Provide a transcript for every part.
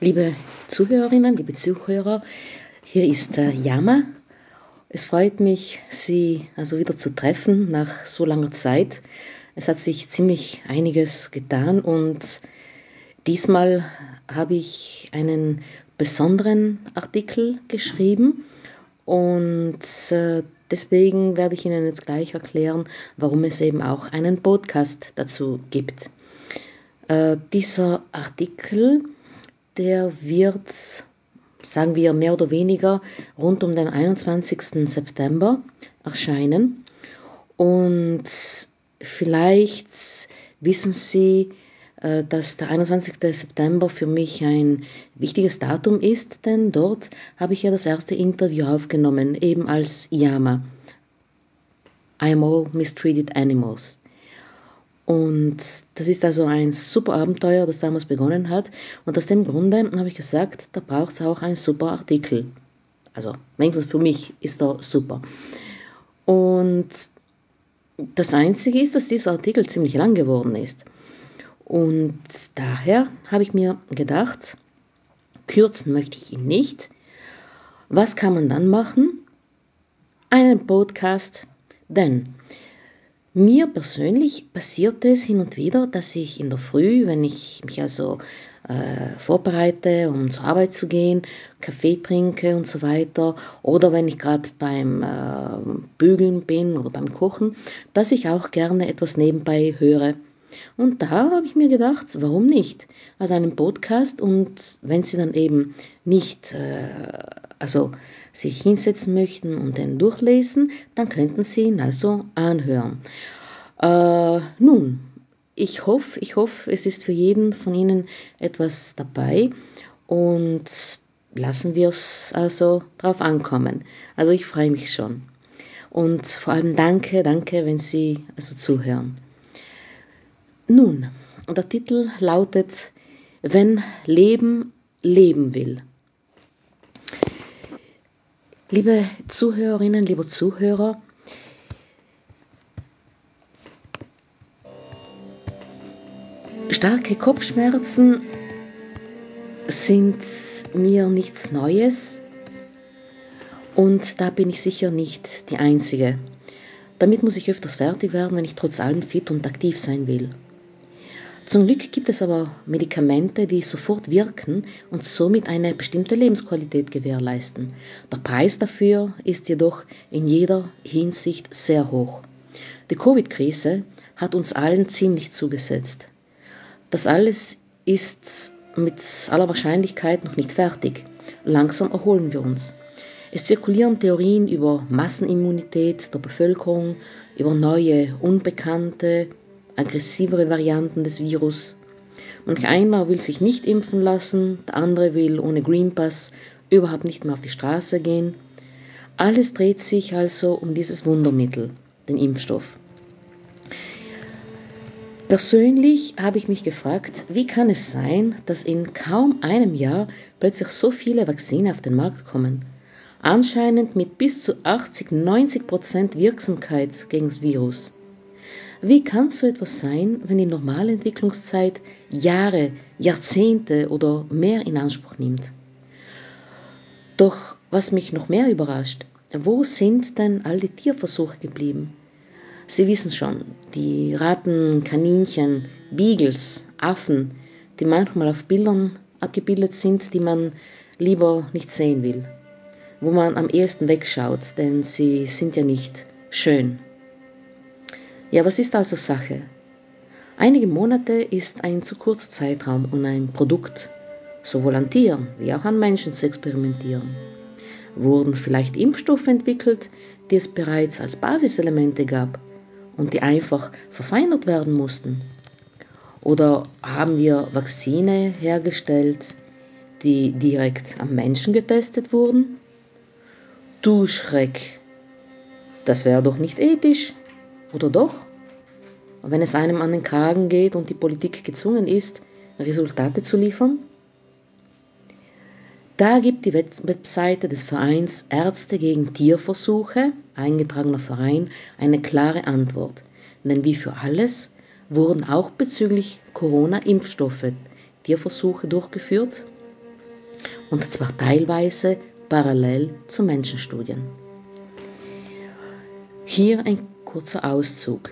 Liebe Zuhörerinnen, liebe Zuhörer, hier ist äh, Yama. Es freut mich, Sie also wieder zu treffen nach so langer Zeit. Es hat sich ziemlich einiges getan und diesmal habe ich einen besonderen Artikel geschrieben und äh, deswegen werde ich Ihnen jetzt gleich erklären, warum es eben auch einen Podcast dazu gibt. Äh, dieser Artikel der wird, sagen wir mehr oder weniger, rund um den 21. September erscheinen. Und vielleicht wissen Sie, äh, dass der 21. September für mich ein wichtiges Datum ist, denn dort habe ich ja das erste Interview aufgenommen, eben als Yama. I am all mistreated animals. Und das ist also ein super Abenteuer, das damals begonnen hat. Und aus dem Grunde habe ich gesagt, da braucht es auch einen super Artikel. Also wenigstens für mich ist er super. Und das Einzige ist, dass dieser Artikel ziemlich lang geworden ist. Und daher habe ich mir gedacht, kürzen möchte ich ihn nicht. Was kann man dann machen? Einen Podcast. Denn mir persönlich passiert es hin und wieder, dass ich in der Früh, wenn ich mich also äh, vorbereite, um zur Arbeit zu gehen, Kaffee trinke und so weiter, oder wenn ich gerade beim äh, Bügeln bin oder beim Kochen, dass ich auch gerne etwas nebenbei höre. Und da habe ich mir gedacht, warum nicht? Also einen Podcast und wenn Sie dann eben nicht, äh, also sich hinsetzen möchten und den durchlesen, dann könnten Sie ihn also anhören. Äh, nun, ich hoffe, ich hoffe, es ist für jeden von Ihnen etwas dabei und lassen wir es also drauf ankommen. Also ich freue mich schon. Und vor allem danke, danke, wenn Sie also zuhören. Nun, der Titel lautet Wenn Leben leben will. Liebe Zuhörerinnen, liebe Zuhörer, starke Kopfschmerzen sind mir nichts Neues und da bin ich sicher nicht die Einzige. Damit muss ich öfters fertig werden, wenn ich trotz allem fit und aktiv sein will. Zum Glück gibt es aber Medikamente, die sofort wirken und somit eine bestimmte Lebensqualität gewährleisten. Der Preis dafür ist jedoch in jeder Hinsicht sehr hoch. Die Covid-Krise hat uns allen ziemlich zugesetzt. Das alles ist mit aller Wahrscheinlichkeit noch nicht fertig. Langsam erholen wir uns. Es zirkulieren Theorien über Massenimmunität der Bevölkerung, über neue, unbekannte, aggressivere Varianten des Virus. Manch einer will sich nicht impfen lassen, der andere will ohne Green Pass überhaupt nicht mehr auf die Straße gehen. Alles dreht sich also um dieses Wundermittel, den Impfstoff. Persönlich habe ich mich gefragt, wie kann es sein, dass in kaum einem Jahr plötzlich so viele Vakzine auf den Markt kommen? Anscheinend mit bis zu 80, 90 Prozent Wirksamkeit gegen das Virus. Wie kann so etwas sein, wenn die normale Entwicklungszeit Jahre, Jahrzehnte oder mehr in Anspruch nimmt? Doch was mich noch mehr überrascht, wo sind denn all die Tierversuche geblieben? Sie wissen schon, die Ratten, Kaninchen, Beagles, Affen, die manchmal auf Bildern abgebildet sind, die man lieber nicht sehen will, wo man am ehesten wegschaut, denn sie sind ja nicht schön. Ja, was ist also Sache? Einige Monate ist ein zu kurzer Zeitraum, um ein Produkt sowohl an Tieren wie auch an Menschen zu experimentieren. Wurden vielleicht Impfstoffe entwickelt, die es bereits als Basiselemente gab und die einfach verfeinert werden mussten? Oder haben wir Vakzine hergestellt, die direkt am Menschen getestet wurden? Du Schreck, das wäre doch nicht ethisch. Oder doch? wenn es einem an den Kragen geht und die Politik gezwungen ist, Resultate zu liefern? Da gibt die Webseite des Vereins Ärzte gegen Tierversuche, eingetragener Verein, eine klare Antwort. Denn wie für alles wurden auch bezüglich Corona-Impfstoffe Tierversuche durchgeführt. und zwar teilweise parallel zu Menschenstudien. Hier ein kurzer Auszug.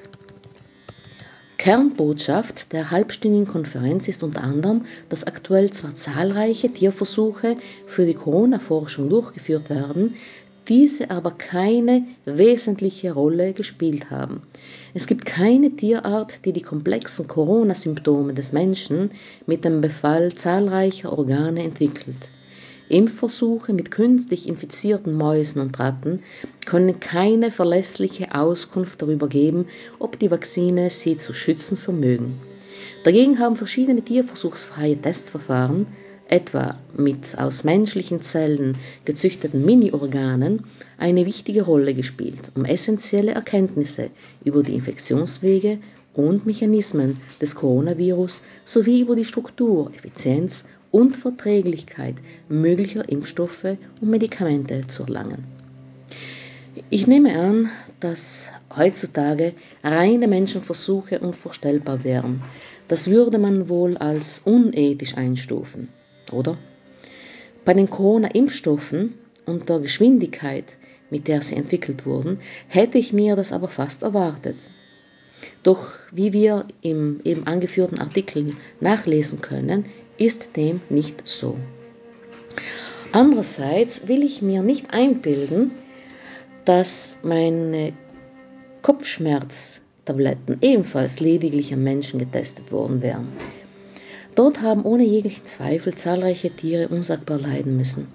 Kernbotschaft der halbstündigen Konferenz ist unter anderem, dass aktuell zwar zahlreiche Tierversuche für die Corona-Forschung durchgeführt werden, diese aber keine wesentliche Rolle gespielt haben. Es gibt keine Tierart, die die komplexen Corona-Symptome des Menschen mit dem Befall zahlreicher Organe entwickelt. Impfversuche mit künstlich infizierten Mäusen und Ratten können keine verlässliche Auskunft darüber geben, ob die Vakzine sie zu schützen vermögen. Dagegen haben verschiedene tierversuchsfreie Testverfahren etwa mit aus menschlichen Zellen gezüchteten Mini-Organen, eine wichtige Rolle gespielt, um essentielle Erkenntnisse über die Infektionswege und Mechanismen des Coronavirus sowie über die Struktur, Effizienz und Verträglichkeit möglicher Impfstoffe und Medikamente zu erlangen. Ich nehme an, dass heutzutage reine Menschenversuche unvorstellbar wären. Das würde man wohl als unethisch einstufen oder? Bei den Corona-Impfstoffen und der Geschwindigkeit, mit der sie entwickelt wurden, hätte ich mir das aber fast erwartet. Doch wie wir im eben angeführten Artikel nachlesen können, ist dem nicht so. Andererseits will ich mir nicht einbilden, dass meine Kopfschmerztabletten ebenfalls lediglich an Menschen getestet worden wären. Dort haben ohne jeglichen Zweifel zahlreiche Tiere unsagbar leiden müssen.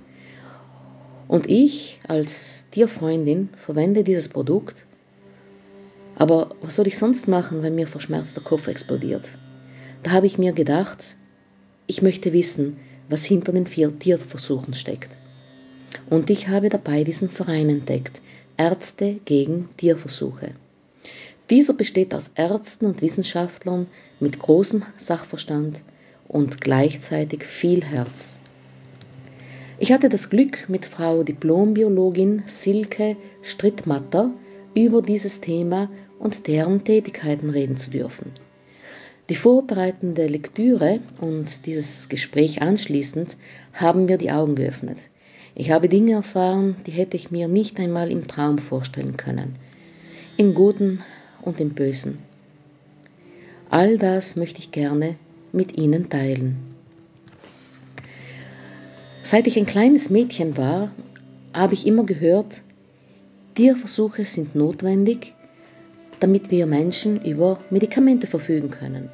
Und ich als Tierfreundin verwende dieses Produkt. Aber was soll ich sonst machen, wenn mir verschmerzt der Kopf explodiert? Da habe ich mir gedacht, ich möchte wissen, was hinter den vier Tierversuchen steckt. Und ich habe dabei diesen Verein entdeckt, Ärzte gegen Tierversuche. Dieser besteht aus Ärzten und Wissenschaftlern mit großem Sachverstand und gleichzeitig viel Herz. Ich hatte das Glück, mit Frau Diplombiologin Silke Strittmatter über dieses Thema und deren Tätigkeiten reden zu dürfen. Die vorbereitende Lektüre und dieses Gespräch anschließend haben mir die Augen geöffnet. Ich habe Dinge erfahren, die hätte ich mir nicht einmal im Traum vorstellen können. Im Guten und im Bösen. All das möchte ich gerne mit ihnen teilen. Seit ich ein kleines Mädchen war, habe ich immer gehört, Tierversuche sind notwendig, damit wir Menschen über Medikamente verfügen können.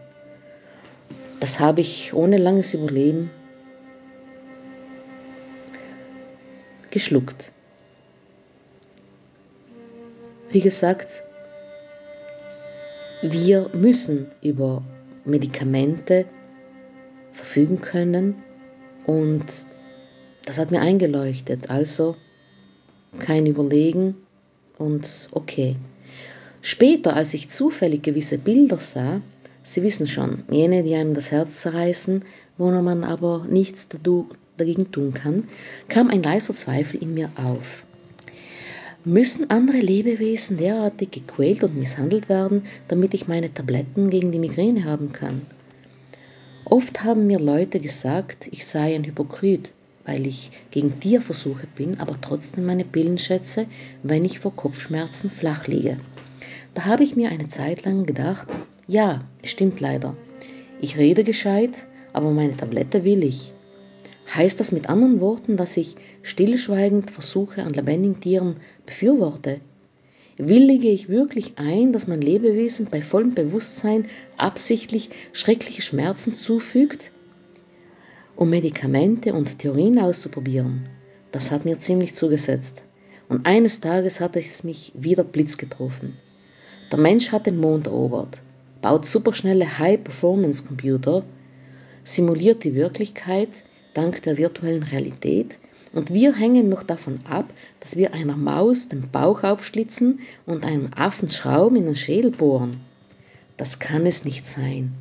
Das habe ich ohne langes Überleben geschluckt. Wie gesagt, wir müssen über Medikamente verfügen können und das hat mir eingeleuchtet. Also kein Überlegen und okay. Später, als ich zufällig gewisse Bilder sah, Sie wissen schon, jene, die einem das Herz zerreißen, wo man aber nichts dagegen tun kann, kam ein leiser Zweifel in mir auf. Müssen andere Lebewesen derartig gequält und misshandelt werden, damit ich meine Tabletten gegen die Migräne haben kann? Oft haben mir Leute gesagt, ich sei ein Hypokrit, weil ich gegen Tierversuche bin, aber trotzdem meine Pillen schätze, wenn ich vor Kopfschmerzen flach liege. Da habe ich mir eine Zeit lang gedacht, ja, stimmt leider. Ich rede gescheit, aber meine Tablette will ich. Heißt das mit anderen Worten, dass ich stillschweigend Versuche an lebendigen Tieren befürworte? Willige ich wirklich ein, dass man Lebewesen bei vollem Bewusstsein absichtlich schreckliche Schmerzen zufügt? Um Medikamente und Theorien auszuprobieren, das hat mir ziemlich zugesetzt. Und eines Tages hat es mich wieder Blitz getroffen. Der Mensch hat den Mond erobert, baut superschnelle High-Performance-Computer, simuliert die Wirklichkeit, dank der virtuellen Realität und wir hängen noch davon ab, dass wir einer Maus den Bauch aufschlitzen und einem Affen Schrauben in den Schädel bohren. Das kann es nicht sein.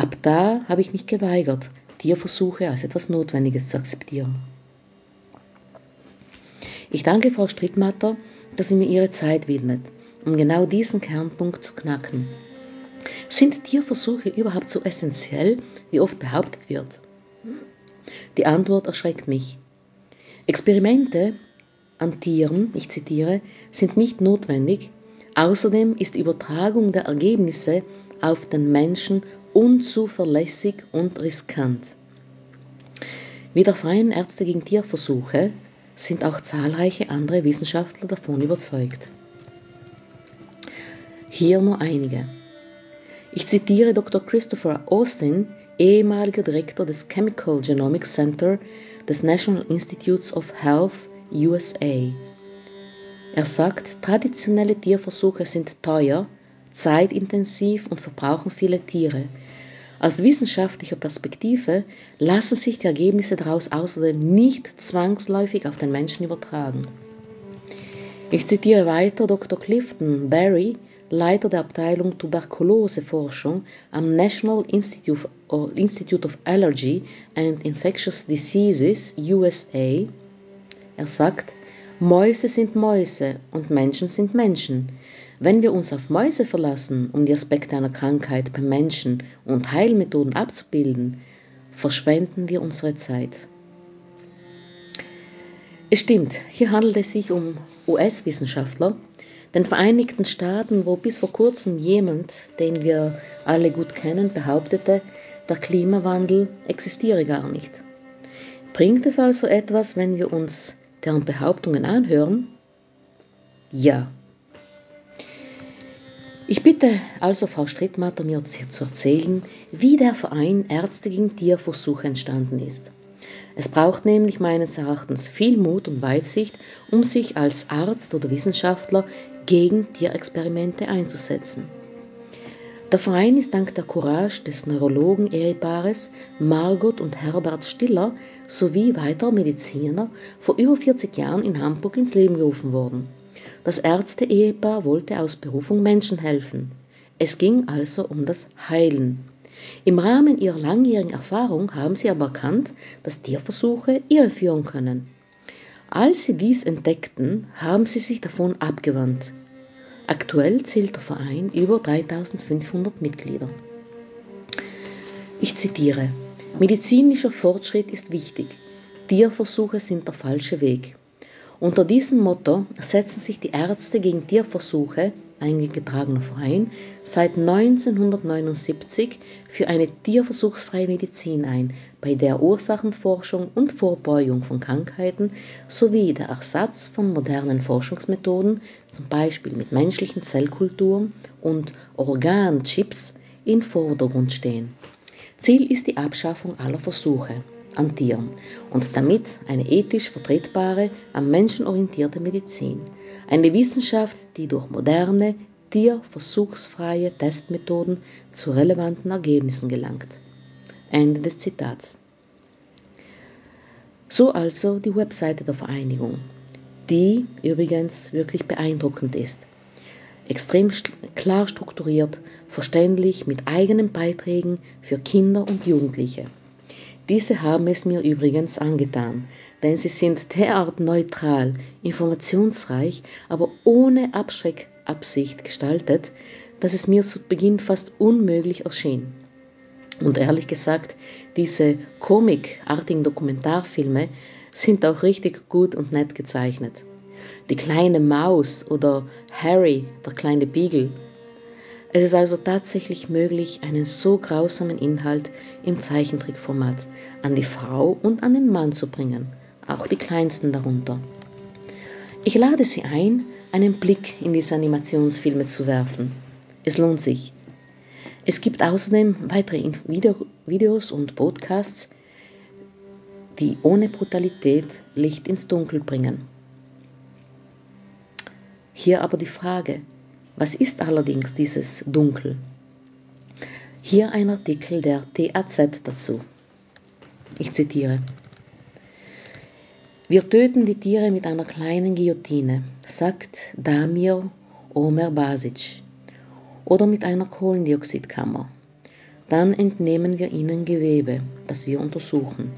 Ab da habe ich mich geweigert, Tierversuche als etwas Notwendiges zu akzeptieren. Ich danke Frau Strittmatter, dass sie mir ihre Zeit widmet, um genau diesen Kernpunkt zu knacken. Sind Tierversuche überhaupt so essentiell, wie oft behauptet wird? Die Antwort erschreckt mich. Experimente an Tieren, ich zitiere, sind nicht notwendig. Außerdem ist die Übertragung der Ergebnisse auf den Menschen unzuverlässig und riskant. Wie der Freien Ärzte gegen Tierversuche sind auch zahlreiche andere Wissenschaftler davon überzeugt. Hier nur einige. Ich zitiere Dr. Christopher Austin, ehemaliger Direktor des Chemical Genomics Center des National Institutes of Health USA. Er sagt, traditionelle Tierversuche sind teuer, zeitintensiv und verbrauchen viele Tiere. Aus wissenschaftlicher Perspektive lassen sich die Ergebnisse daraus außerdem nicht zwangsläufig auf den Menschen übertragen. Ich zitiere weiter Dr. Clifton Barry, Leiter der Abteilung Tuberkuloseforschung am National Institute of Allergy and Infectious Diseases USA. Er sagt, Mäuse sind Mäuse und Menschen sind Menschen. Wenn wir uns auf Mäuse verlassen, um die Aspekte einer Krankheit beim Menschen und Heilmethoden abzubilden, verschwenden wir unsere Zeit. Es stimmt, hier handelt es sich um US-Wissenschaftler, den Vereinigten Staaten, wo bis vor kurzem jemand, den wir alle gut kennen, behauptete, der Klimawandel existiere gar nicht. Bringt es also etwas, wenn wir uns deren Behauptungen anhören? Ja. Ich bitte also Frau Strittmatter mir zu erzählen, wie der Verein Ärzte gegen Tierversuche entstanden ist. Es braucht nämlich meines Erachtens viel Mut und Weitsicht, um sich als Arzt oder Wissenschaftler gegen Tierexperimente einzusetzen. Der Verein ist dank der Courage des Neurologen-Ehepaares Margot und Herbert Stiller sowie weiterer Mediziner vor über 40 Jahren in Hamburg ins Leben gerufen worden. Das Ärzte-Ehepaar wollte aus Berufung Menschen helfen. Es ging also um das Heilen. Im Rahmen ihrer langjährigen Erfahrung haben sie aber erkannt, dass Tierversuche irreführen können. Als sie dies entdeckten, haben sie sich davon abgewandt. Aktuell zählt der Verein über 3500 Mitglieder. Ich zitiere, medizinischer Fortschritt ist wichtig, Tierversuche sind der falsche Weg. Unter diesem Motto setzen sich die Ärzte gegen Tierversuche, eingetragener Verein, seit 1979 für eine tierversuchsfreie Medizin ein, bei der Ursachenforschung und Vorbeugung von Krankheiten sowie der Ersatz von modernen Forschungsmethoden, zum Beispiel mit menschlichen Zellkulturen und Organchips, im Vordergrund stehen. Ziel ist die Abschaffung aller Versuche an Tieren und damit eine ethisch vertretbare, am Menschen orientierte Medizin. Eine Wissenschaft, die durch moderne, tierversuchsfreie Testmethoden zu relevanten Ergebnissen gelangt. Ende des Zitats. So also die Webseite der Vereinigung, die übrigens wirklich beeindruckend ist. Extrem klar strukturiert, verständlich mit eigenen Beiträgen für Kinder und Jugendliche. Diese haben es mir übrigens angetan, denn sie sind derart neutral, informationsreich, aber ohne Abschreckabsicht gestaltet, dass es mir zu Beginn fast unmöglich erschien. Und ehrlich gesagt, diese komikartigen Dokumentarfilme sind auch richtig gut und nett gezeichnet. Die kleine Maus oder Harry, der kleine Beagle, es ist also tatsächlich möglich, einen so grausamen Inhalt im Zeichentrickformat an die Frau und an den Mann zu bringen, auch die kleinsten darunter. Ich lade Sie ein, einen Blick in diese Animationsfilme zu werfen. Es lohnt sich. Es gibt außerdem weitere Videos und Podcasts, die ohne Brutalität Licht ins Dunkel bringen. Hier aber die Frage, was ist allerdings dieses Dunkel? Hier ein Artikel der TAZ dazu. Ich zitiere. Wir töten die Tiere mit einer kleinen Guillotine, sagt Damir Omer Basic, oder mit einer Kohlendioxidkammer. Dann entnehmen wir ihnen Gewebe, das wir untersuchen.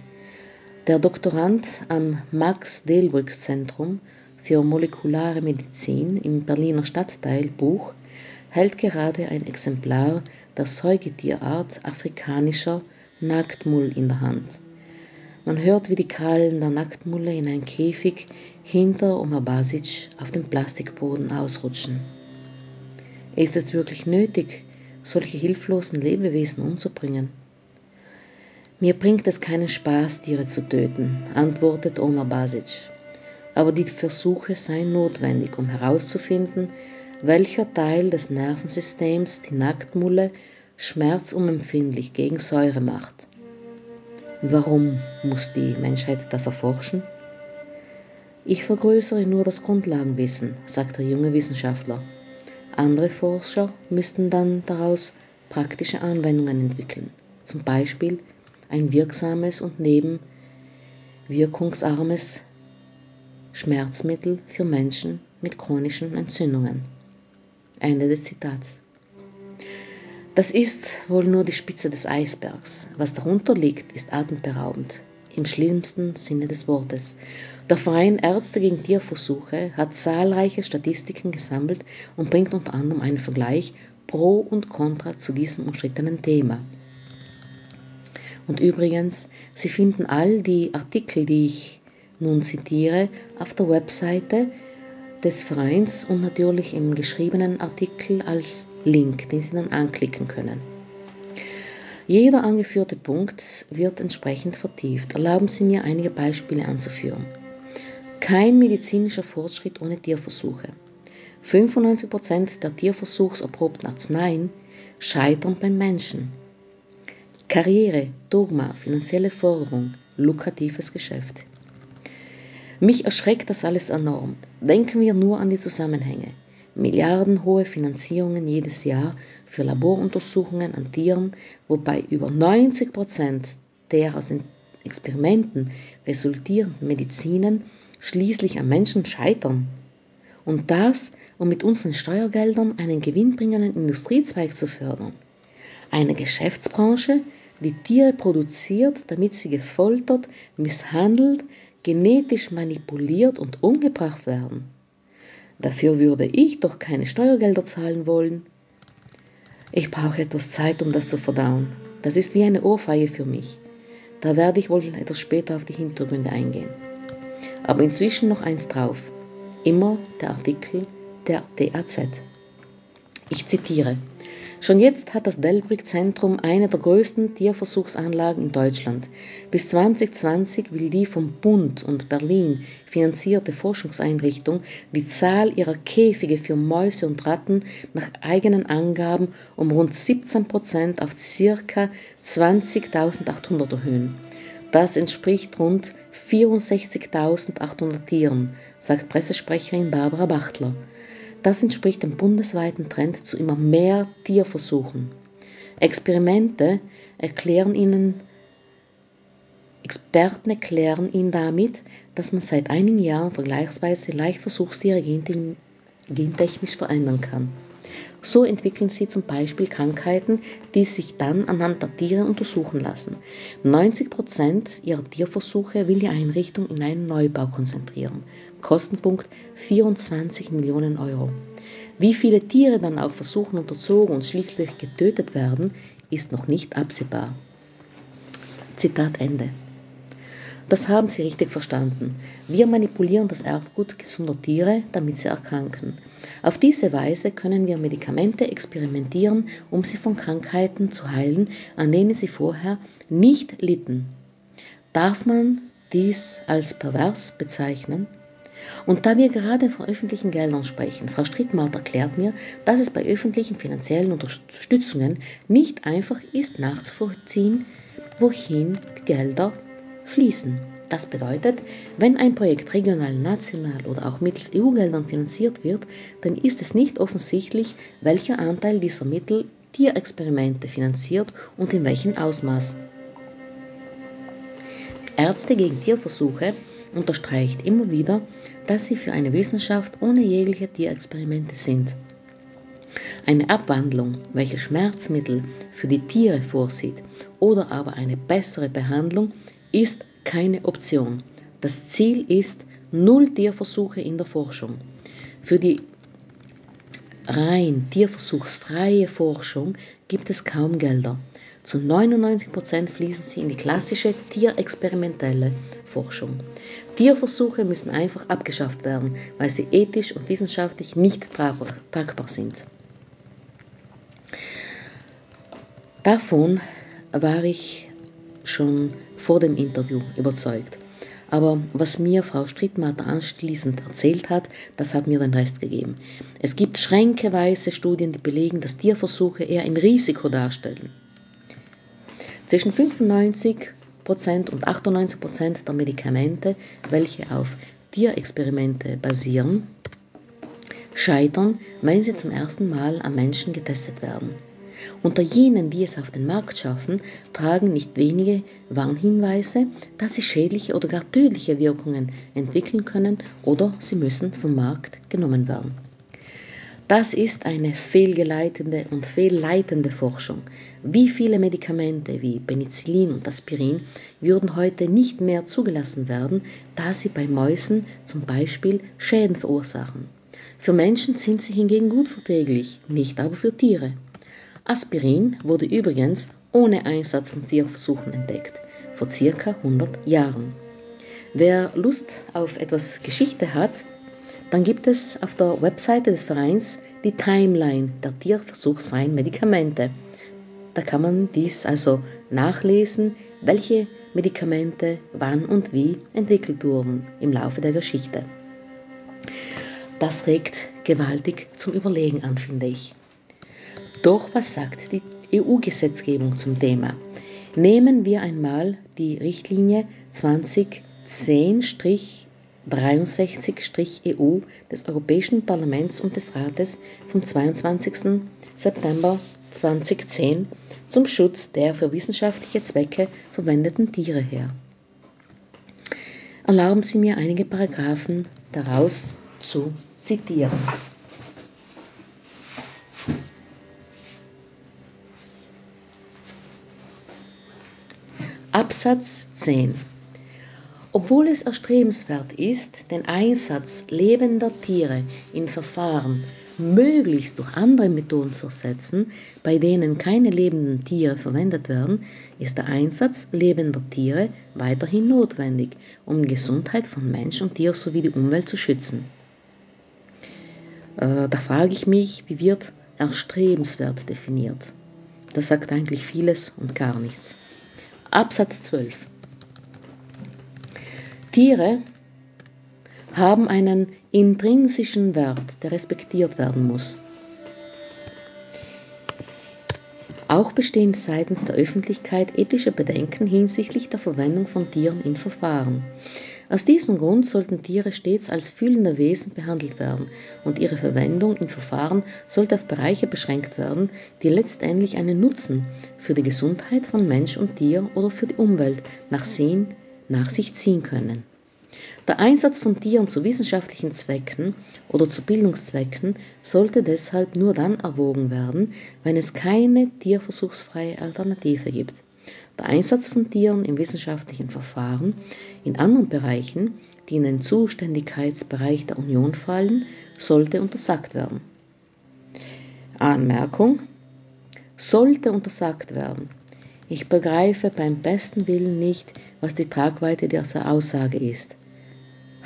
Der Doktorand am Max-Delbrück-Zentrum für molekulare Medizin im Berliner Stadtteil Buch hält gerade ein Exemplar der Säugetierart afrikanischer Nacktmull in der Hand. Man hört, wie die Krallen der Nacktmulle in einen Käfig hinter Omar Basic auf dem Plastikboden ausrutschen. Ist es wirklich nötig, solche hilflosen Lebewesen umzubringen? Mir bringt es keinen Spaß, Tiere zu töten, antwortet Omar Basic. Aber die Versuche seien notwendig, um herauszufinden, welcher Teil des Nervensystems die Nacktmulle schmerzunempfindlich gegen Säure macht. Warum muss die Menschheit das erforschen? Ich vergrößere nur das Grundlagenwissen, sagt der junge Wissenschaftler. Andere Forscher müssten dann daraus praktische Anwendungen entwickeln, zum Beispiel ein wirksames und nebenwirkungsarmes Schmerzmittel für Menschen mit chronischen Entzündungen. Ende des Zitats. Das ist wohl nur die Spitze des Eisbergs. Was darunter liegt, ist atemberaubend, im schlimmsten Sinne des Wortes. Der Verein Ärzte gegen Tierversuche hat zahlreiche Statistiken gesammelt und bringt unter anderem einen Vergleich pro und contra zu diesem umstrittenen Thema. Und übrigens, Sie finden all die Artikel, die ich nun zitiere, auf der Webseite des Vereins und natürlich im geschriebenen Artikel als Link, den Sie dann anklicken können. Jeder angeführte Punkt wird entsprechend vertieft. Erlauben Sie mir einige Beispiele anzuführen. Kein medizinischer Fortschritt ohne Tierversuche. 95% der tierversuchserprobten Arzneien scheitern beim Menschen. Karriere, Dogma, finanzielle Forderung, lukratives Geschäft. Mich erschreckt das alles enorm. Denken wir nur an die Zusammenhänge. Milliardenhohe Finanzierungen jedes Jahr für Laboruntersuchungen an Tieren, wobei über 90 Prozent der aus den Experimenten resultierenden Medizinen schließlich am Menschen scheitern. Und das, um mit unseren Steuergeldern einen gewinnbringenden Industriezweig zu fördern. Eine Geschäftsbranche, die Tiere produziert, damit sie gefoltert, misshandelt, genetisch manipuliert und umgebracht werden. Dafür würde ich doch keine Steuergelder zahlen wollen. Ich brauche etwas Zeit, um das zu verdauen. Das ist wie eine Ohrfeige für mich. Da werde ich wohl etwas später auf die Hintergründe eingehen. Aber inzwischen noch eins drauf. Immer der Artikel der DAZ. Ich zitiere. Schon jetzt hat das Delbrück-Zentrum eine der größten Tierversuchsanlagen in Deutschland. Bis 2020 will die vom Bund und Berlin finanzierte Forschungseinrichtung die Zahl ihrer Käfige für Mäuse und Ratten nach eigenen Angaben um rund 17 Prozent auf ca. 20.800 erhöhen. Das entspricht rund 64.800 Tieren, sagt Pressesprecherin Barbara Bachtler. Das entspricht dem bundesweiten Trend zu immer mehr Tierversuchen. Experimente erklären ihnen, Experten erklären ihnen damit, dass man seit einigen Jahren vergleichsweise leicht Versuchstiere gentechnisch verändern kann. So entwickeln sie zum Beispiel Krankheiten, die sich dann anhand der Tiere untersuchen lassen. 90 Prozent ihrer Tierversuche will die Einrichtung in einen Neubau konzentrieren. Kostenpunkt 24 Millionen Euro. Wie viele Tiere dann auf Versuchen unterzogen und schließlich getötet werden, ist noch nicht absehbar. Zitat Ende. Das haben Sie richtig verstanden. Wir manipulieren das Erbgut gesunder Tiere, damit sie erkranken. Auf diese Weise können wir Medikamente experimentieren, um sie von Krankheiten zu heilen, an denen sie vorher nicht litten. Darf man dies als pervers bezeichnen? Und da wir gerade von öffentlichen Geldern sprechen, Frau Strittmatt erklärt mir, dass es bei öffentlichen finanziellen Unterstützungen nicht einfach ist nachzuvollziehen, wohin die Gelder fließen. Das bedeutet, wenn ein Projekt regional, national oder auch mittels EU-Geldern finanziert wird, dann ist es nicht offensichtlich, welcher Anteil dieser Mittel Tierexperimente finanziert und in welchem Ausmaß. Ärzte gegen Tierversuche unterstreicht immer wieder, dass sie für eine Wissenschaft ohne jegliche Tierexperimente sind. Eine Abwandlung, welche Schmerzmittel für die Tiere vorsieht oder aber eine bessere Behandlung, ist keine Option. Das Ziel ist null Tierversuche in der Forschung. Für die rein tierversuchsfreie Forschung gibt es kaum Gelder. Zu 99% fließen sie in die klassische tierexperimentelle Forschung. Tierversuche müssen einfach abgeschafft werden, weil sie ethisch und wissenschaftlich nicht tragbar sind. Davon war ich schon vor dem Interview überzeugt. Aber was mir Frau Strittmatter anschließend erzählt hat, das hat mir den Rest gegeben. Es gibt schränkeweise Studien, die belegen, dass Tierversuche eher ein Risiko darstellen. Zwischen 95 und 98% der Medikamente, welche auf Tierexperimente basieren, scheitern, wenn sie zum ersten Mal am Menschen getestet werden. Unter jenen, die es auf den Markt schaffen, tragen nicht wenige Warnhinweise, dass sie schädliche oder gar tödliche Wirkungen entwickeln können oder sie müssen vom Markt genommen werden. Das ist eine fehlgeleitende und fehlleitende Forschung. Wie viele Medikamente wie Penicillin und Aspirin würden heute nicht mehr zugelassen werden, da sie bei Mäusen zum Beispiel Schäden verursachen. Für Menschen sind sie hingegen gut verträglich, nicht aber für Tiere. Aspirin wurde übrigens ohne Einsatz von Tierversuchen entdeckt, vor circa 100 Jahren. Wer Lust auf etwas Geschichte hat, dann gibt es auf der Webseite des Vereins die Timeline der tierversuchsfreien Medikamente. Da kann man dies also nachlesen, welche Medikamente wann und wie entwickelt wurden im Laufe der Geschichte. Das regt gewaltig zum Überlegen an, finde ich. Doch was sagt die EU-Gesetzgebung zum Thema? Nehmen wir einmal die Richtlinie 2010-63-EU des Europäischen Parlaments und des Rates vom 22. September 2010 zum Schutz der für wissenschaftliche Zwecke verwendeten Tiere her. Erlauben Sie mir einige Paragraphen daraus zu zitieren. Absatz 10 Obwohl es erstrebenswert ist, den Einsatz lebender Tiere in Verfahren möglichst durch andere Methoden zu ersetzen, bei denen keine lebenden Tiere verwendet werden, ist der Einsatz lebender Tiere weiterhin notwendig, um die Gesundheit von Mensch und Tier sowie die Umwelt zu schützen. Äh, da frage ich mich, wie wird erstrebenswert definiert? Das sagt eigentlich vieles und gar nichts. Absatz 12. Tiere haben einen intrinsischen Wert, der respektiert werden muss. Auch bestehen seitens der Öffentlichkeit ethische Bedenken hinsichtlich der Verwendung von Tieren in Verfahren. Aus diesem Grund sollten Tiere stets als fühlende Wesen behandelt werden und ihre Verwendung in Verfahren sollte auf Bereiche beschränkt werden, die letztendlich einen Nutzen für die Gesundheit von Mensch und Tier oder für die Umwelt nach, sehen, nach sich ziehen können. Der Einsatz von Tieren zu wissenschaftlichen Zwecken oder zu Bildungszwecken sollte deshalb nur dann erwogen werden, wenn es keine tierversuchsfreie Alternative gibt. Der Einsatz von Tieren im wissenschaftlichen Verfahren in anderen Bereichen, die in den Zuständigkeitsbereich der Union fallen, sollte untersagt werden. Anmerkung sollte untersagt werden. Ich begreife beim besten Willen nicht, was die Tragweite dieser Aussage ist.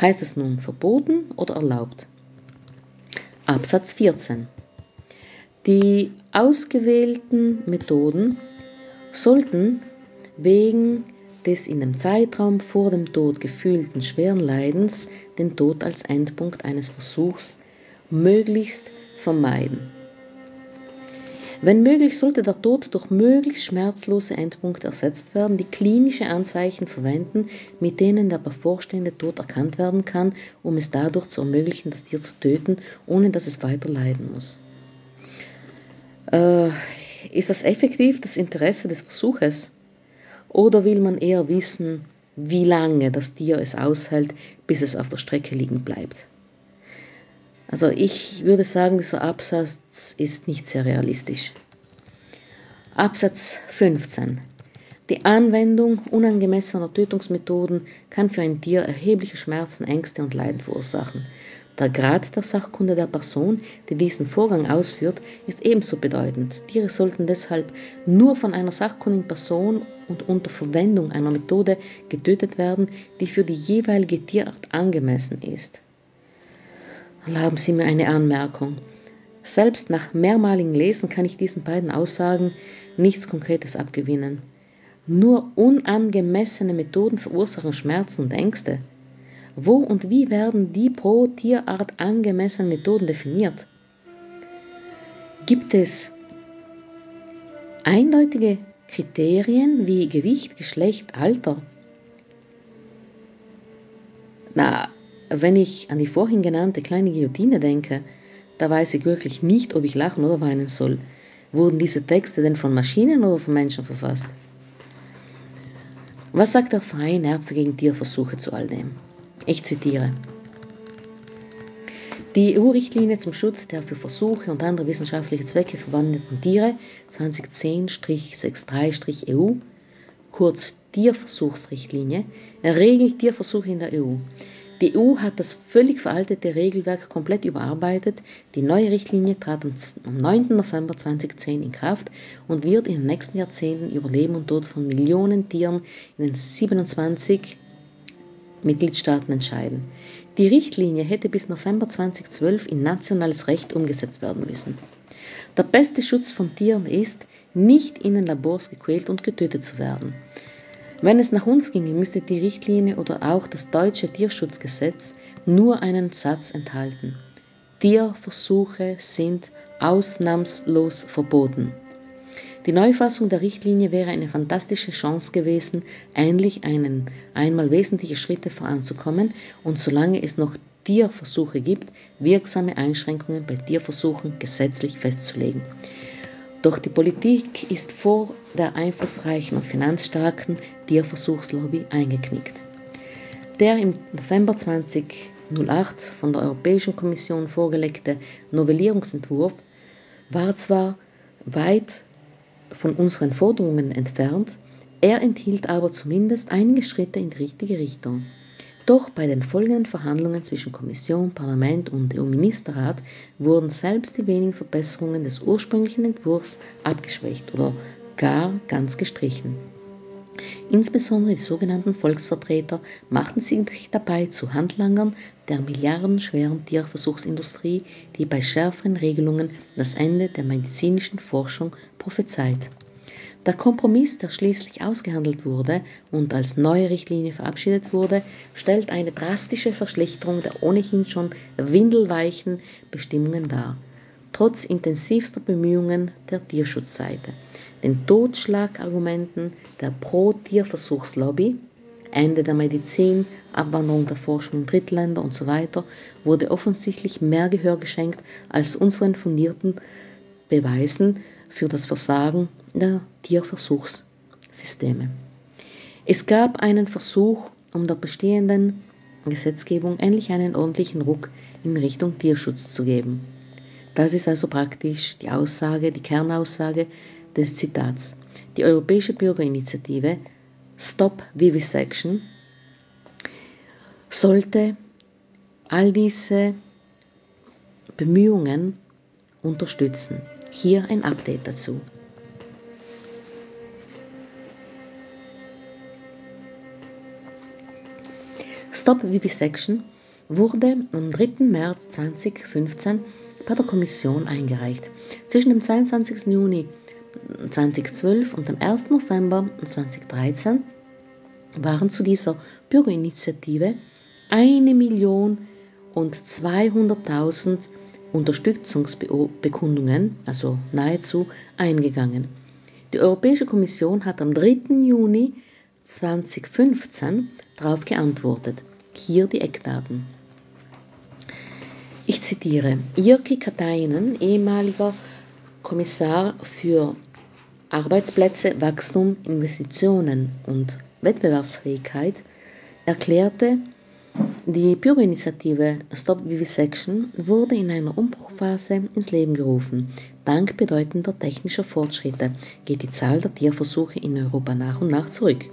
Heißt es nun verboten oder erlaubt? Absatz 14. Die ausgewählten Methoden sollten wegen des in dem Zeitraum vor dem Tod gefühlten schweren Leidens den Tod als Endpunkt eines Versuchs möglichst vermeiden. Wenn möglich, sollte der Tod durch möglichst schmerzlose Endpunkte ersetzt werden, die klinische Anzeichen verwenden, mit denen der bevorstehende Tod erkannt werden kann, um es dadurch zu ermöglichen, das Tier zu töten, ohne dass es weiter leiden muss. Äh, ist das effektiv das Interesse des Versuches? Oder will man eher wissen, wie lange das Tier es aushält, bis es auf der Strecke liegen bleibt? Also ich würde sagen, dieser Absatz ist nicht sehr realistisch. Absatz 15. Die Anwendung unangemessener Tötungsmethoden kann für ein Tier erhebliche Schmerzen, Ängste und Leiden verursachen. Der Grad der Sachkunde der Person, die diesen Vorgang ausführt, ist ebenso bedeutend. Tiere sollten deshalb nur von einer sachkundigen Person und unter Verwendung einer Methode getötet werden, die für die jeweilige Tierart angemessen ist. Erlauben Sie mir eine Anmerkung. Selbst nach mehrmaligem Lesen kann ich diesen beiden Aussagen nichts Konkretes abgewinnen. Nur unangemessene Methoden verursachen Schmerzen und Ängste. Wo und wie werden die pro Tierart angemessenen Methoden definiert? Gibt es eindeutige Kriterien wie Gewicht, Geschlecht, Alter? Na, wenn ich an die vorhin genannte kleine Guillotine denke, da weiß ich wirklich nicht, ob ich lachen oder weinen soll. Wurden diese Texte denn von Maschinen oder von Menschen verfasst? Was sagt der Verein Ärzte gegen Tierversuche zu all dem? Ich zitiere. Die EU-Richtlinie zum Schutz der für Versuche und andere wissenschaftliche Zwecke verwendeten Tiere 2010-63-EU, kurz Tierversuchsrichtlinie, regelt Tierversuche in der EU. Die EU hat das völlig veraltete Regelwerk komplett überarbeitet. Die neue Richtlinie trat am 9. November 2010 in Kraft und wird in den nächsten Jahrzehnten über Leben und Tod von Millionen Tieren in den 27 Mitgliedstaaten entscheiden. Die Richtlinie hätte bis November 2012 in nationales Recht umgesetzt werden müssen. Der beste Schutz von Tieren ist, nicht in den Labors gequält und getötet zu werden. Wenn es nach uns ginge, müsste die Richtlinie oder auch das deutsche Tierschutzgesetz nur einen Satz enthalten. Tierversuche sind ausnahmslos verboten. Die Neufassung der Richtlinie wäre eine fantastische Chance gewesen, endlich einen einmal wesentliche Schritte voranzukommen und solange es noch Tierversuche gibt, wirksame Einschränkungen bei Tierversuchen gesetzlich festzulegen. Doch die Politik ist vor der einflussreichen und finanzstarken Tierversuchslobby eingeknickt. Der im November 2008 von der Europäischen Kommission vorgelegte Novellierungsentwurf war zwar weit von unseren Forderungen entfernt, er enthielt aber zumindest einige Schritte in die richtige Richtung. Doch bei den folgenden Verhandlungen zwischen Kommission, Parlament und EU-Ministerrat wurden selbst die wenigen Verbesserungen des ursprünglichen Entwurfs abgeschwächt oder gar ganz gestrichen. Insbesondere die sogenannten Volksvertreter machten sich dabei zu Handlangern der milliardenschweren Tierversuchsindustrie, die bei schärferen Regelungen das Ende der medizinischen Forschung prophezeit. Der Kompromiss, der schließlich ausgehandelt wurde und als neue Richtlinie verabschiedet wurde, stellt eine drastische Verschlechterung der ohnehin schon windelweichen Bestimmungen dar, trotz intensivster Bemühungen der Tierschutzseite. Den Totschlagargumenten der Pro-Tierversuchslobby Ende der Medizin, Abwanderung der Forschung in Drittländer usw. So wurde offensichtlich mehr Gehör geschenkt als unseren fundierten Beweisen für das Versagen der Tierversuchssysteme. Es gab einen Versuch, um der bestehenden Gesetzgebung endlich einen ordentlichen Ruck in Richtung Tierschutz zu geben. Das ist also praktisch die Aussage, die Kernaussage des Zitats. Die Europäische Bürgerinitiative Stop Vivisection sollte all diese Bemühungen unterstützen. Hier ein Update dazu. Stop Vivisection wurde am 3. März 2015 bei der Kommission eingereicht. Zwischen dem 22. Juni 2012 und dem 1. November 2013 waren zu dieser Bürgerinitiative eine Million und 200.000 Unterstützungsbekundungen, also nahezu, eingegangen. Die Europäische Kommission hat am 3. Juni 2015 darauf geantwortet. Hier die Eckdaten. Ich zitiere Jirki Katainen, ehemaliger Kommissar für Arbeitsplätze, Wachstum, Investitionen und Wettbewerbsfähigkeit, erklärte, die Bürgerinitiative Stop Vivisection wurde in einer Umbruchphase ins Leben gerufen. Dank bedeutender technischer Fortschritte geht die Zahl der Tierversuche in Europa nach und nach zurück.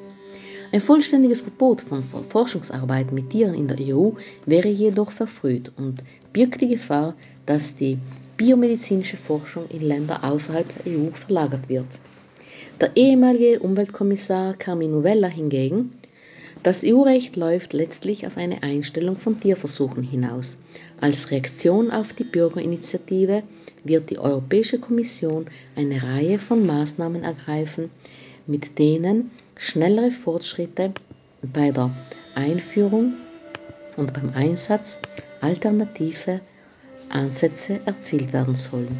Ein vollständiges Verbot von Forschungsarbeit mit Tieren in der EU wäre jedoch verfrüht und birgt die Gefahr, dass die biomedizinische Forschung in Länder außerhalb der EU verlagert wird. Der ehemalige Umweltkommissar Carmine Vella hingegen das EU-Recht läuft letztlich auf eine Einstellung von Tierversuchen hinaus. Als Reaktion auf die Bürgerinitiative wird die Europäische Kommission eine Reihe von Maßnahmen ergreifen, mit denen schnellere Fortschritte bei der Einführung und beim Einsatz alternative Ansätze erzielt werden sollen.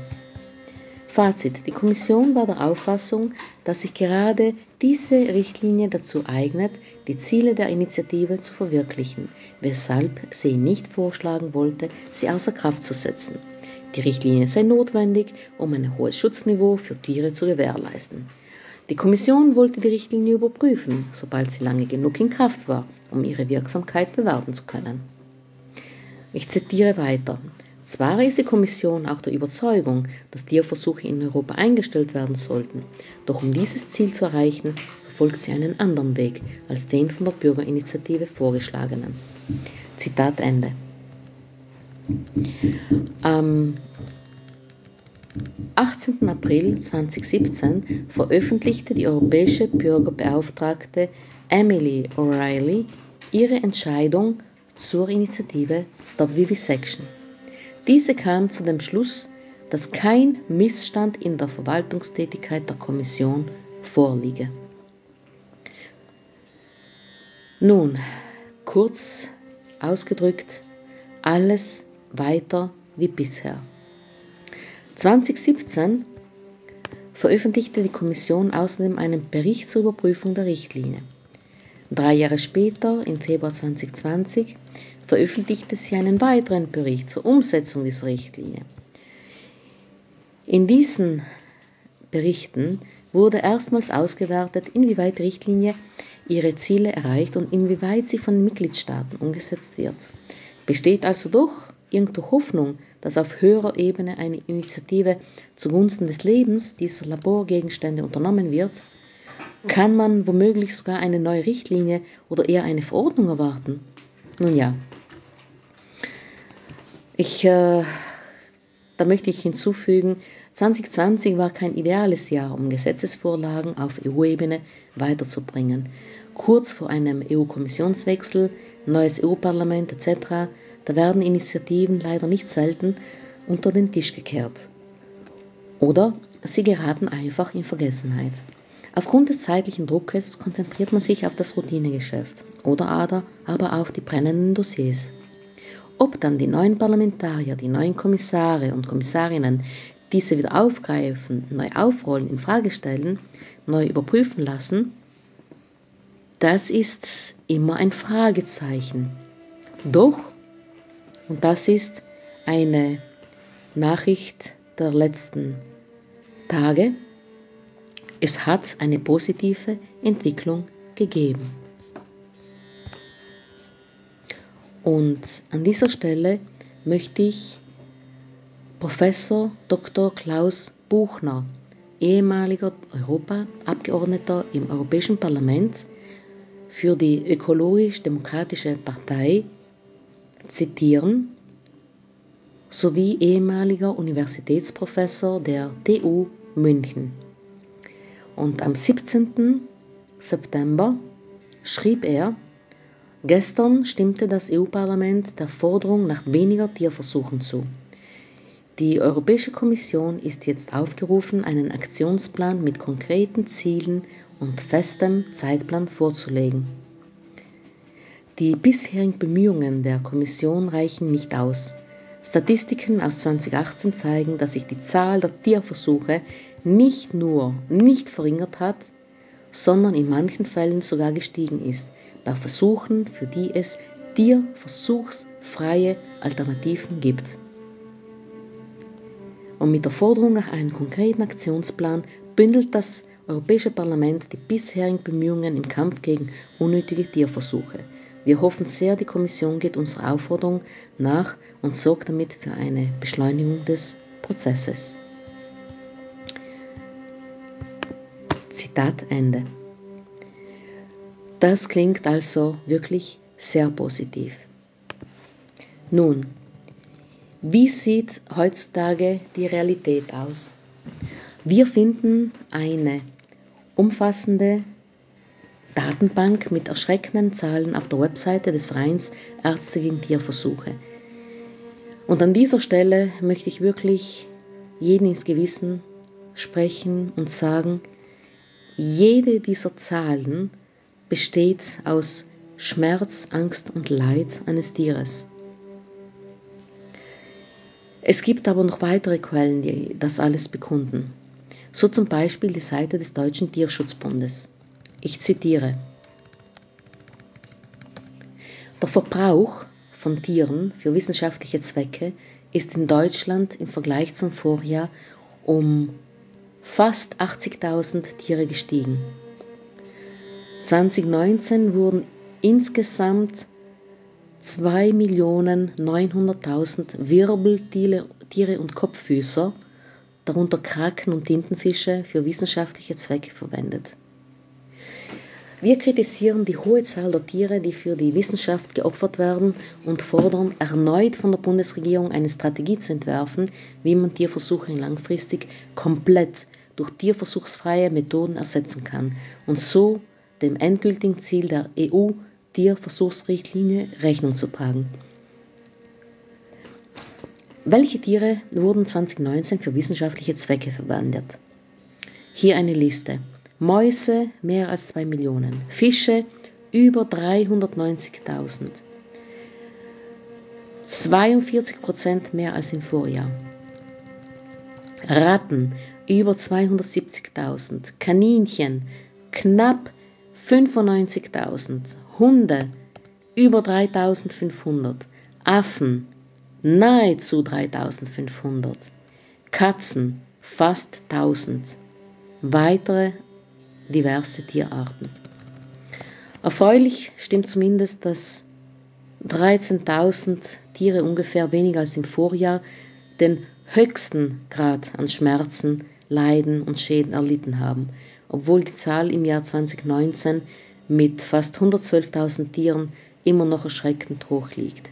Fazit. Die Kommission war der Auffassung, dass sich gerade diese Richtlinie dazu eignet, die Ziele der Initiative zu verwirklichen, weshalb sie nicht vorschlagen wollte, sie außer Kraft zu setzen. Die Richtlinie sei notwendig, um ein hohes Schutzniveau für Tiere zu gewährleisten. Die Kommission wollte die Richtlinie überprüfen, sobald sie lange genug in Kraft war, um ihre Wirksamkeit bewerten zu können. Ich zitiere weiter. Zwar ist die Kommission auch der Überzeugung, dass Tierversuche in Europa eingestellt werden sollten, doch um dieses Ziel zu erreichen, verfolgt sie einen anderen Weg als den von der Bürgerinitiative vorgeschlagenen. Zitat Ende. Am 18. April 2017 veröffentlichte die europäische Bürgerbeauftragte Emily O'Reilly ihre Entscheidung zur Initiative Stop Vivisection. Diese kam zu dem Schluss, dass kein Missstand in der Verwaltungstätigkeit der Kommission vorliege. Nun, kurz ausgedrückt, alles weiter wie bisher. 2017 veröffentlichte die Kommission außerdem einen Bericht zur Überprüfung der Richtlinie. Drei Jahre später, im Februar 2020, veröffentlichte sie einen weiteren Bericht zur Umsetzung dieser Richtlinie. In diesen Berichten wurde erstmals ausgewertet, inwieweit die Richtlinie ihre Ziele erreicht und inwieweit sie von den Mitgliedstaaten umgesetzt wird. Besteht also doch irgendwo Hoffnung, dass auf höherer Ebene eine Initiative zugunsten des Lebens dieser Laborgegenstände unternommen wird? Kann man womöglich sogar eine neue Richtlinie oder eher eine Verordnung erwarten? Nun ja, ich, äh, da möchte ich hinzufügen, 2020 war kein ideales Jahr, um Gesetzesvorlagen auf EU-Ebene weiterzubringen. Kurz vor einem EU-Kommissionswechsel, neues EU-Parlament etc., da werden Initiativen leider nicht selten unter den Tisch gekehrt. Oder sie geraten einfach in Vergessenheit. Aufgrund des zeitlichen Druckes konzentriert man sich auf das Routinegeschäft oder aber auf die brennenden Dossiers. Ob dann die neuen Parlamentarier, die neuen Kommissare und Kommissarinnen diese wieder aufgreifen, neu aufrollen, in Frage stellen, neu überprüfen lassen, das ist immer ein Fragezeichen. Doch, und das ist eine Nachricht der letzten Tage, es hat eine positive Entwicklung gegeben. Und an dieser Stelle möchte ich Professor Dr. Klaus Buchner, ehemaliger Europaabgeordneter im Europäischen Parlament für die Ökologisch-Demokratische Partei, zitieren, sowie ehemaliger Universitätsprofessor der TU München. Und am 17. September schrieb er, Gestern stimmte das EU-Parlament der Forderung nach weniger Tierversuchen zu. Die Europäische Kommission ist jetzt aufgerufen, einen Aktionsplan mit konkreten Zielen und festem Zeitplan vorzulegen. Die bisherigen Bemühungen der Kommission reichen nicht aus. Statistiken aus 2018 zeigen, dass sich die Zahl der Tierversuche nicht nur nicht verringert hat, sondern in manchen Fällen sogar gestiegen ist bei Versuchen, für die es tierversuchsfreie Alternativen gibt. Und mit der Forderung nach einem konkreten Aktionsplan bündelt das Europäische Parlament die bisherigen Bemühungen im Kampf gegen unnötige Tierversuche. Wir hoffen sehr, die Kommission geht unserer Aufforderung nach und sorgt damit für eine Beschleunigung des Prozesses. Zitat Ende. Das klingt also wirklich sehr positiv. Nun, wie sieht heutzutage die Realität aus? Wir finden eine umfassende Datenbank mit erschreckenden Zahlen auf der Webseite des Vereins Ärzte gegen Tierversuche. Und an dieser Stelle möchte ich wirklich jeden ins Gewissen sprechen und sagen, jede dieser Zahlen besteht aus Schmerz, Angst und Leid eines Tieres. Es gibt aber noch weitere Quellen, die das alles bekunden. So zum Beispiel die Seite des Deutschen Tierschutzbundes. Ich zitiere. Der Verbrauch von Tieren für wissenschaftliche Zwecke ist in Deutschland im Vergleich zum Vorjahr um fast 80.000 Tiere gestiegen. 2019 wurden insgesamt 2.900.000 Wirbeltiere und Kopffüßer, darunter Kraken und Tintenfische, für wissenschaftliche Zwecke verwendet. Wir kritisieren die hohe Zahl der Tiere, die für die Wissenschaft geopfert werden und fordern erneut von der Bundesregierung eine Strategie zu entwerfen, wie man Tierversuche langfristig komplett durch tierversuchsfreie Methoden ersetzen kann und so dem endgültigen Ziel der EU Tierversuchsrichtlinie Rechnung zu tragen. Welche Tiere wurden 2019 für wissenschaftliche Zwecke verwendet? Hier eine Liste. Mäuse mehr als 2 Millionen, Fische über 390.000, 42 Prozent mehr als im Vorjahr. Ratten über 270.000, Kaninchen knapp 95.000, Hunde über 3.500, Affen nahezu 3.500, Katzen fast 1.000, weitere diverse Tierarten. Erfreulich stimmt zumindest, dass 13.000 Tiere ungefähr weniger als im Vorjahr den höchsten Grad an Schmerzen, Leiden und Schäden erlitten haben, obwohl die Zahl im Jahr 2019 mit fast 112.000 Tieren immer noch erschreckend hoch liegt.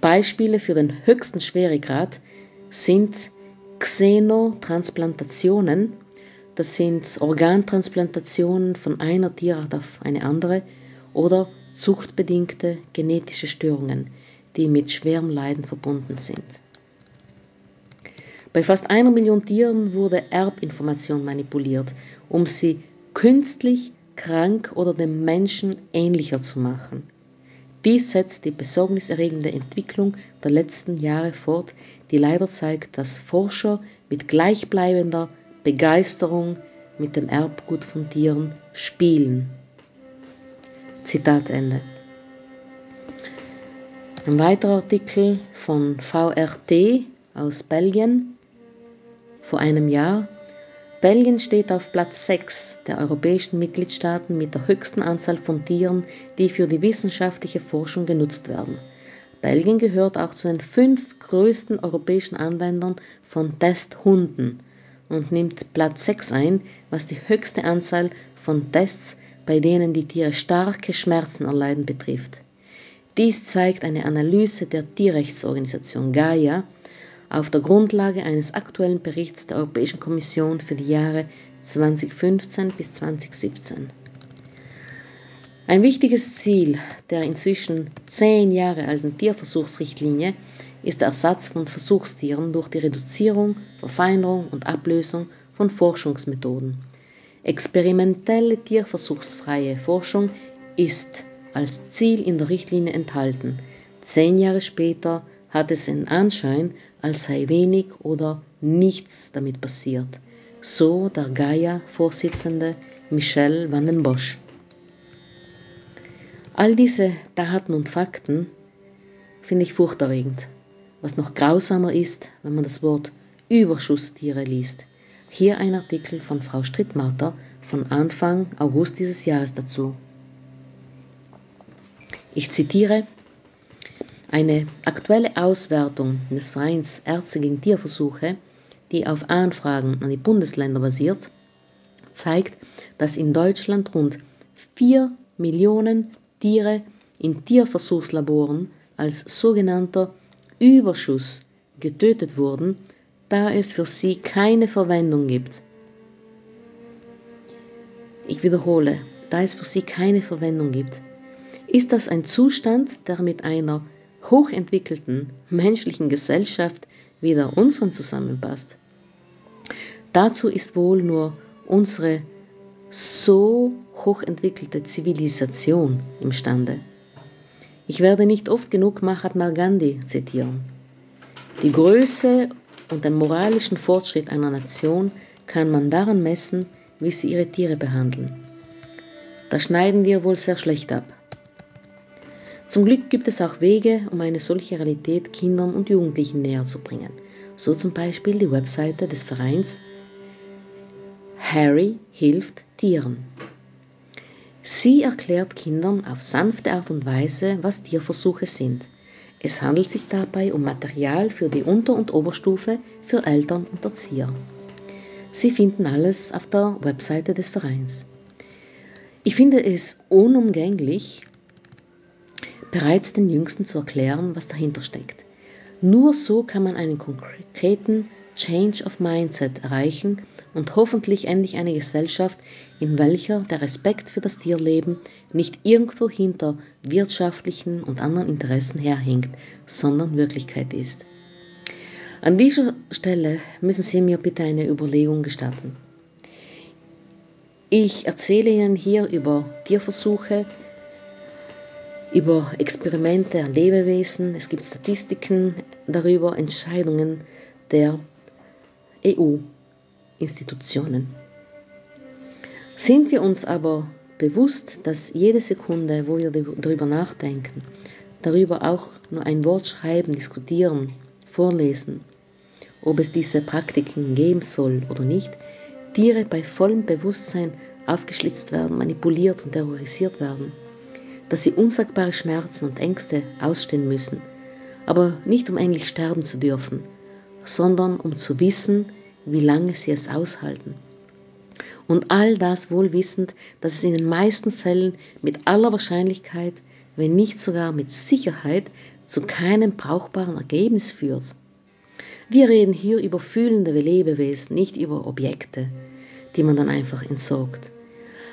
Beispiele für den höchsten Schweregrad sind Xenotransplantationen, das sind Organtransplantationen von einer Tierart auf eine andere oder zuchtbedingte genetische Störungen, die mit schwerem Leiden verbunden sind. Bei fast einer Million Tieren wurde Erbinformation manipuliert, um sie künstlich krank oder dem Menschen ähnlicher zu machen. Dies setzt die besorgniserregende Entwicklung der letzten Jahre fort, die leider zeigt, dass Forscher mit gleichbleibender Begeisterung mit dem Erbgut von Tieren spielen. Zitat Ende. Ein weiterer Artikel von VRT aus Belgien vor einem Jahr. Belgien steht auf Platz 6 der europäischen Mitgliedstaaten mit der höchsten Anzahl von Tieren, die für die wissenschaftliche Forschung genutzt werden. Belgien gehört auch zu den fünf größten europäischen Anwendern von Testhunden und nimmt Platz 6 ein, was die höchste Anzahl von Tests, bei denen die Tiere starke Schmerzen erleiden, betrifft. Dies zeigt eine Analyse der Tierrechtsorganisation Gaia auf der Grundlage eines aktuellen Berichts der Europäischen Kommission für die Jahre 2015 bis 2017. Ein wichtiges Ziel der inzwischen zehn Jahre alten Tierversuchsrichtlinie ist der Ersatz von Versuchstieren durch die Reduzierung, Verfeinerung und Ablösung von Forschungsmethoden. Experimentelle tierversuchsfreie Forschung ist als Ziel in der Richtlinie enthalten. Zehn Jahre später hat es den Anschein, als sei wenig oder nichts damit passiert. So der Gaia-Vorsitzende Michel van den Bosch. All diese Daten und Fakten finde ich furchterregend was noch grausamer ist, wenn man das Wort Überschusstiere liest. Hier ein Artikel von Frau Strittmatter von Anfang August dieses Jahres dazu. Ich zitiere eine aktuelle Auswertung des Vereins Ärzte gegen Tierversuche, die auf Anfragen an die Bundesländer basiert, zeigt, dass in Deutschland rund 4 Millionen Tiere in Tierversuchslaboren als sogenannter Überschuss getötet wurden, da es für sie keine Verwendung gibt. Ich wiederhole, da es für sie keine Verwendung gibt. Ist das ein Zustand, der mit einer hochentwickelten menschlichen Gesellschaft wieder unseren zusammenpasst? Dazu ist wohl nur unsere so hochentwickelte Zivilisation imstande. Ich werde nicht oft genug Mahatma Gandhi zitieren. Die Größe und den moralischen Fortschritt einer Nation kann man daran messen, wie sie ihre Tiere behandeln. Da schneiden wir wohl sehr schlecht ab. Zum Glück gibt es auch Wege, um eine solche Realität Kindern und Jugendlichen näher zu bringen. So zum Beispiel die Webseite des Vereins Harry hilft Tieren. Sie erklärt Kindern auf sanfte Art und Weise, was Tierversuche sind. Es handelt sich dabei um Material für die Unter- und Oberstufe für Eltern und Erzieher. Sie finden alles auf der Webseite des Vereins. Ich finde es unumgänglich, bereits den Jüngsten zu erklären, was dahinter steckt. Nur so kann man einen konkreten Change of Mindset erreichen und hoffentlich endlich eine Gesellschaft, in welcher der Respekt für das Tierleben nicht irgendwo hinter wirtschaftlichen und anderen Interessen herhängt, sondern Wirklichkeit ist. An dieser Stelle müssen Sie mir bitte eine Überlegung gestatten. Ich erzähle Ihnen hier über Tierversuche, über Experimente an Lebewesen, es gibt Statistiken darüber, Entscheidungen der EU-Institutionen. Sind wir uns aber bewusst, dass jede Sekunde, wo wir darüber nachdenken, darüber auch nur ein Wort schreiben, diskutieren, vorlesen, ob es diese Praktiken geben soll oder nicht, Tiere bei vollem Bewusstsein aufgeschlitzt werden, manipuliert und terrorisiert werden, dass sie unsagbare Schmerzen und Ängste ausstehen müssen, aber nicht um endlich sterben zu dürfen, sondern um zu wissen, wie lange sie es aushalten. Und all das wohl wissend, dass es in den meisten Fällen mit aller Wahrscheinlichkeit, wenn nicht sogar mit Sicherheit, zu keinem brauchbaren Ergebnis führt. Wir reden hier über fühlende Lebewesen, nicht über Objekte, die man dann einfach entsorgt.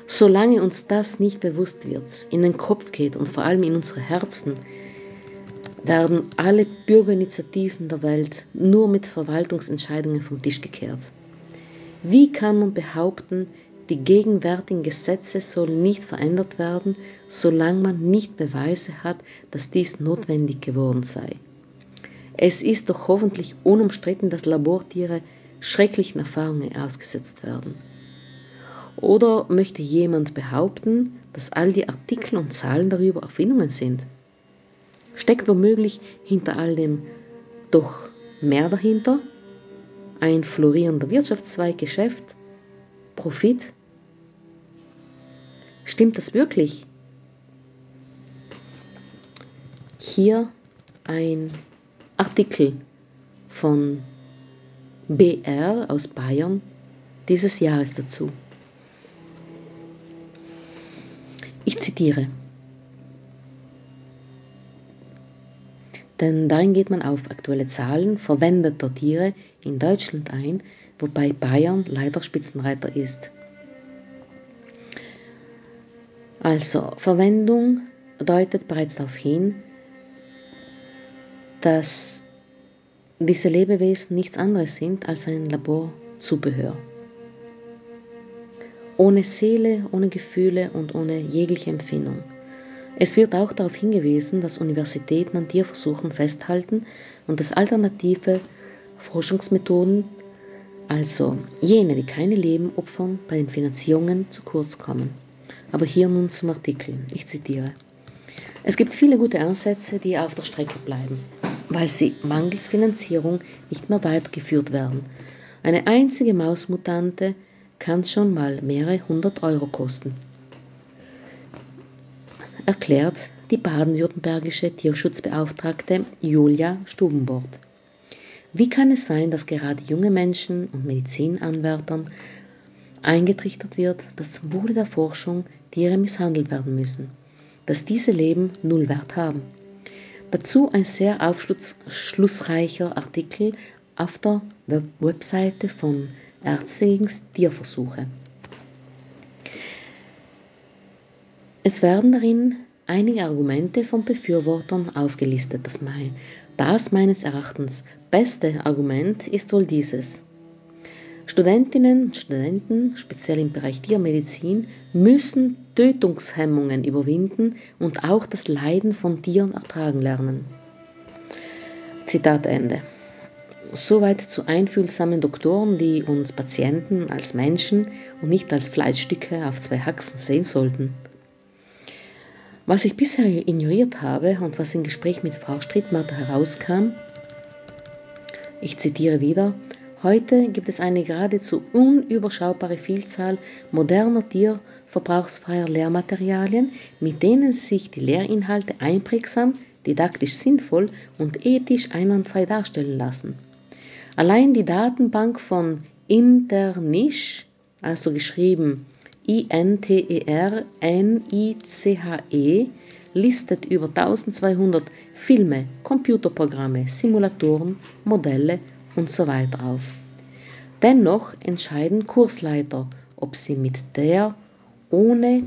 Solange uns das nicht bewusst wird, in den Kopf geht und vor allem in unsere Herzen, werden alle Bürgerinitiativen der Welt nur mit Verwaltungsentscheidungen vom Tisch gekehrt. Wie kann man behaupten, die gegenwärtigen Gesetze sollen nicht verändert werden, solange man nicht Beweise hat, dass dies notwendig geworden sei? Es ist doch hoffentlich unumstritten, dass Labortiere schrecklichen Erfahrungen ausgesetzt werden. Oder möchte jemand behaupten, dass all die Artikel und Zahlen darüber Erfindungen sind? Steckt womöglich hinter all dem doch mehr dahinter? Ein florierender Wirtschaftszweig, Geschäft, Profit? Stimmt das wirklich? Hier ein Artikel von BR aus Bayern dieses Jahres dazu. Ich zitiere. Denn darin geht man auf aktuelle Zahlen verwendeter Tiere in Deutschland ein, wobei Bayern leider Spitzenreiter ist. Also Verwendung deutet bereits darauf hin, dass diese Lebewesen nichts anderes sind als ein Laborzubehör. Ohne Seele, ohne Gefühle und ohne jegliche Empfindung. Es wird auch darauf hingewiesen, dass Universitäten an Tierversuchen festhalten und dass alternative Forschungsmethoden, also jene, die keine Leben opfern, bei den Finanzierungen zu kurz kommen. Aber hier nun zum Artikel. Ich zitiere. Es gibt viele gute Ansätze, die auf der Strecke bleiben, weil sie mangels Finanzierung nicht mehr weitergeführt werden. Eine einzige Mausmutante kann schon mal mehrere hundert Euro kosten erklärt die baden-württembergische Tierschutzbeauftragte Julia Stubenbord. Wie kann es sein, dass gerade junge Menschen und Medizinanwärtern eingetrichtert wird, dass zum Wohle der Forschung Tiere misshandelt werden müssen, dass diese Leben null Wert haben. Dazu ein sehr aufschlussreicher Artikel auf der Webseite von Ärzte gegen Tierversuche. Es werden darin einige Argumente von Befürwortern aufgelistet. Das, mein, das meines Erachtens beste Argument ist wohl dieses. Studentinnen und Studenten, speziell im Bereich Tiermedizin, müssen Tötungshemmungen überwinden und auch das Leiden von Tieren ertragen lernen. Zitat Ende. Soweit zu einfühlsamen Doktoren, die uns Patienten als Menschen und nicht als Fleischstücke auf zwei Haxen sehen sollten. Was ich bisher ignoriert habe und was im Gespräch mit Frau Strittmatter herauskam, ich zitiere wieder, heute gibt es eine geradezu unüberschaubare Vielzahl moderner tierverbrauchsfreier Lehrmaterialien, mit denen sich die Lehrinhalte einprägsam, didaktisch sinnvoll und ethisch einwandfrei darstellen lassen. Allein die Datenbank von Interniche, also geschrieben INTER-NICHE listet über 1200 Filme, Computerprogramme, Simulatoren, Modelle usw. So auf. Dennoch entscheiden Kursleiter, ob sie mit der ohne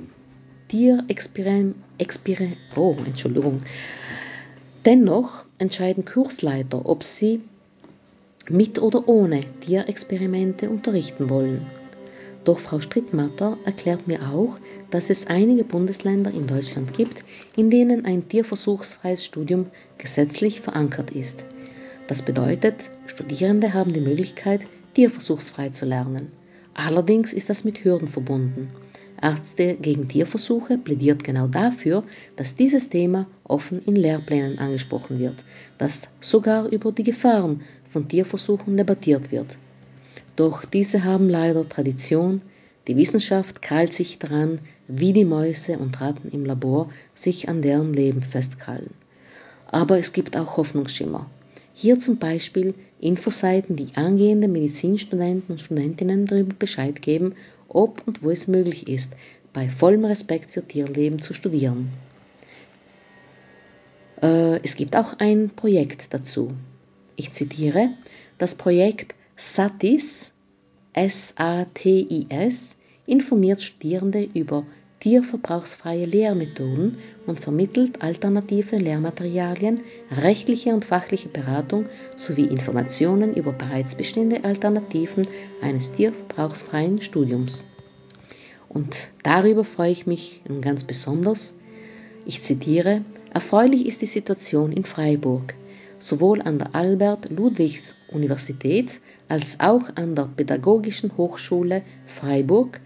Tierexperiment oh, Entschuldigung. Dennoch entscheiden Kursleiter, ob sie mit oder ohne Tierexperimente unterrichten wollen. Doch Frau Strittmatter erklärt mir auch, dass es einige Bundesländer in Deutschland gibt, in denen ein tierversuchsfreies Studium gesetzlich verankert ist. Das bedeutet, Studierende haben die Möglichkeit, tierversuchsfrei zu lernen. Allerdings ist das mit Hürden verbunden. Ärzte gegen Tierversuche plädiert genau dafür, dass dieses Thema offen in Lehrplänen angesprochen wird, dass sogar über die Gefahren von Tierversuchen debattiert wird. Doch diese haben leider Tradition, die Wissenschaft krallt sich daran, wie die Mäuse und Ratten im Labor sich an deren Leben festkrallen. Aber es gibt auch Hoffnungsschimmer. Hier zum Beispiel Infoseiten, die angehende Medizinstudenten und Studentinnen darüber Bescheid geben, ob und wo es möglich ist, bei vollem Respekt für Tierleben zu studieren. Äh, es gibt auch ein Projekt dazu. Ich zitiere, das Projekt SATIS, SATIS, informiert Studierende über tierverbrauchsfreie Lehrmethoden und vermittelt alternative Lehrmaterialien, rechtliche und fachliche Beratung sowie Informationen über bereits bestehende Alternativen eines tierverbrauchsfreien Studiums. Und darüber freue ich mich ganz besonders. Ich zitiere, erfreulich ist die Situation in Freiburg sowohl an der Albert-Ludwigs-Universität als auch an der Pädagogischen Hochschule Freiburg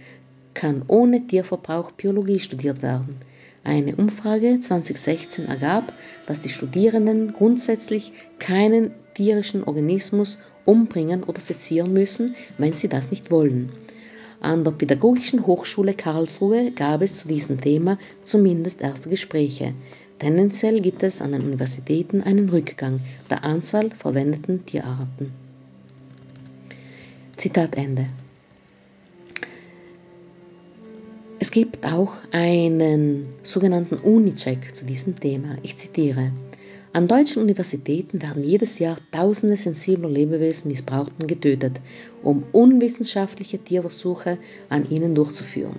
kann ohne Tierverbrauch Biologie studiert werden. Eine Umfrage 2016 ergab, dass die Studierenden grundsätzlich keinen tierischen Organismus umbringen oder sezieren müssen, wenn sie das nicht wollen. An der Pädagogischen Hochschule Karlsruhe gab es zu diesem Thema zumindest erste Gespräche. Tendenziell gibt es an den Universitäten einen Rückgang der Anzahl verwendeten Tierarten. Zitat Ende. Es gibt auch einen sogenannten Uni-Check zu diesem Thema. Ich zitiere. An deutschen Universitäten werden jedes Jahr tausende sensibler Lebewesen missbraucht und getötet, um unwissenschaftliche Tierversuche an ihnen durchzuführen.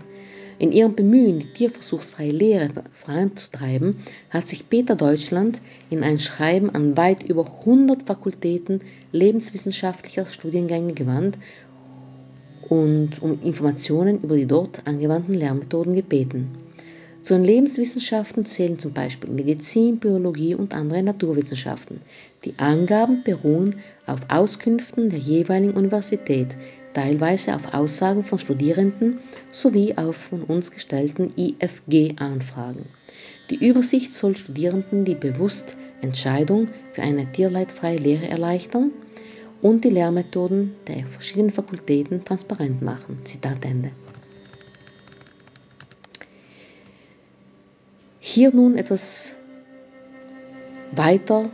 In ihrem Bemühen, die tierversuchsfreie Lehre voranzutreiben, hat sich Peter Deutschland in ein Schreiben an weit über 100 Fakultäten lebenswissenschaftlicher Studiengänge gewandt und um Informationen über die dort angewandten Lehrmethoden gebeten. Zu den Lebenswissenschaften zählen zum Beispiel Medizin, Biologie und andere Naturwissenschaften. Die Angaben beruhen auf Auskünften der jeweiligen Universität, teilweise auf Aussagen von Studierenden sowie auf von uns gestellten IFG-Anfragen. Die Übersicht soll Studierenden die bewusste Entscheidung für eine tierleidfreie Lehre erleichtern und die Lehrmethoden der verschiedenen Fakultäten transparent machen. Zitat Ende. Hier nun etwas weiter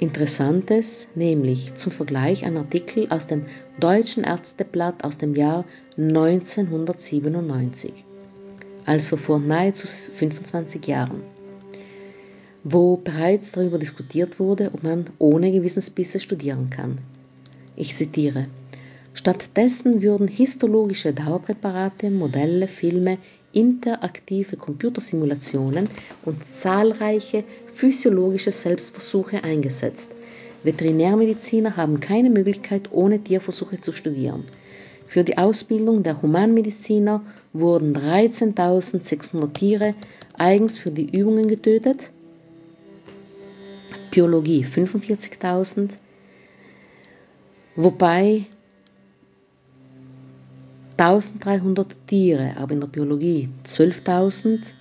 Interessantes, nämlich zum Vergleich ein Artikel aus dem Deutschen Ärzteblatt aus dem Jahr 1997, also vor nahezu 25 Jahren, wo bereits darüber diskutiert wurde, ob man ohne Gewissensbisse studieren kann. Ich zitiere. Stattdessen würden histologische Dauerpräparate, Modelle, Filme, interaktive Computersimulationen und zahlreiche physiologische Selbstversuche eingesetzt. Veterinärmediziner haben keine Möglichkeit, ohne Tierversuche zu studieren. Für die Ausbildung der Humanmediziner wurden 13.600 Tiere eigens für die Übungen getötet, Biologie 45.000, wobei 1300 Tiere, aber in der Biologie 12.000,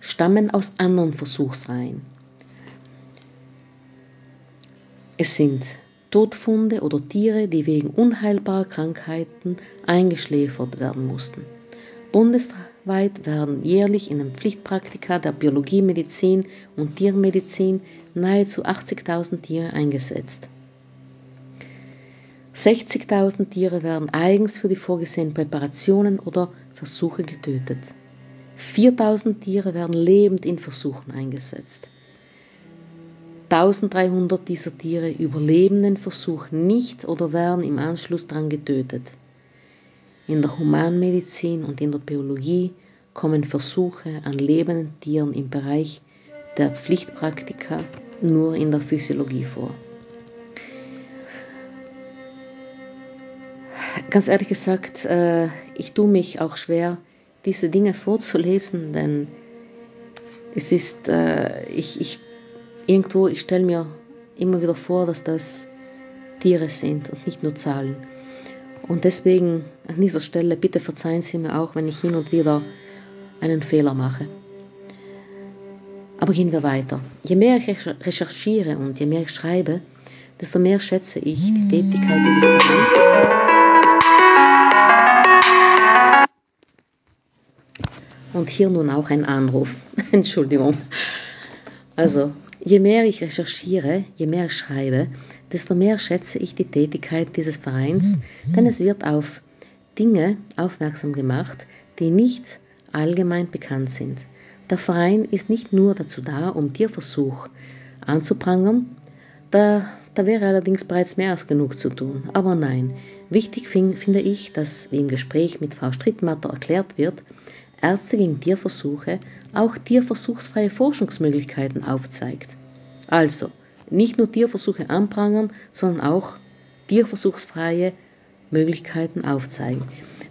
stammen aus anderen Versuchsreihen. Es sind Todfunde oder Tiere, die wegen unheilbarer Krankheiten eingeschläfert werden mussten. Bundesweit werden jährlich in den Pflichtpraktika der Biologie, Medizin und Tiermedizin nahezu 80.000 Tiere eingesetzt. 60.000 Tiere werden eigens für die vorgesehenen Präparationen oder Versuche getötet. 4.000 Tiere werden lebend in Versuchen eingesetzt. 1300 dieser Tiere überleben den Versuch nicht oder werden im Anschluss daran getötet. In der Humanmedizin und in der Biologie kommen Versuche an lebenden Tieren im Bereich der Pflichtpraktika nur in der Physiologie vor. Ganz ehrlich gesagt, äh, ich tue mich auch schwer, diese Dinge vorzulesen, denn es ist, äh, ich, ich, irgendwo, ich stelle mir immer wieder vor, dass das Tiere sind und nicht nur Zahlen. Und deswegen an dieser Stelle, bitte verzeihen Sie mir auch, wenn ich hin und wieder einen Fehler mache. Aber gehen wir weiter. Je mehr ich recherchiere und je mehr ich schreibe, desto mehr schätze ich die Tätigkeit dieses Vereins Und hier nun auch ein Anruf. Entschuldigung. Also, je mehr ich recherchiere, je mehr ich schreibe, desto mehr schätze ich die Tätigkeit dieses Vereins, denn es wird auf Dinge aufmerksam gemacht, die nicht allgemein bekannt sind. Der Verein ist nicht nur dazu da, um Tierversuch anzuprangern, da, da wäre allerdings bereits mehr als genug zu tun. Aber nein, wichtig find, finde ich, dass, wie im Gespräch mit Frau Strittmatter erklärt wird, Ärzte gegen Tierversuche auch tierversuchsfreie Forschungsmöglichkeiten aufzeigt. Also nicht nur Tierversuche anprangern, sondern auch tierversuchsfreie Möglichkeiten aufzeigen.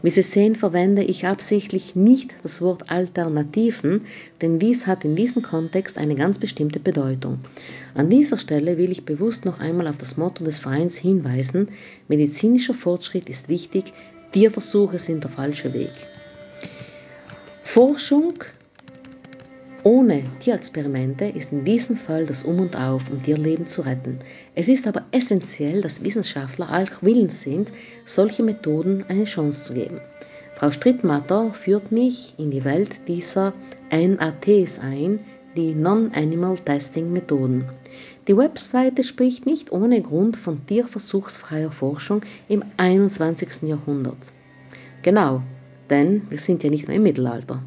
Wie Sie sehen, verwende ich absichtlich nicht das Wort Alternativen, denn dies hat in diesem Kontext eine ganz bestimmte Bedeutung. An dieser Stelle will ich bewusst noch einmal auf das Motto des Vereins hinweisen, medizinischer Fortschritt ist wichtig, Tierversuche sind der falsche Weg. Forschung ohne Tierexperimente ist in diesem Fall das Um und Auf, um Tierleben zu retten. Es ist aber essentiell, dass Wissenschaftler auch willens sind, solche Methoden eine Chance zu geben. Frau Strittmatter führt mich in die Welt dieser NATs ein, die Non-Animal Testing Methoden. Die Webseite spricht nicht ohne Grund von tierversuchsfreier Forschung im 21. Jahrhundert. Genau, denn wir sind ja nicht mehr im Mittelalter.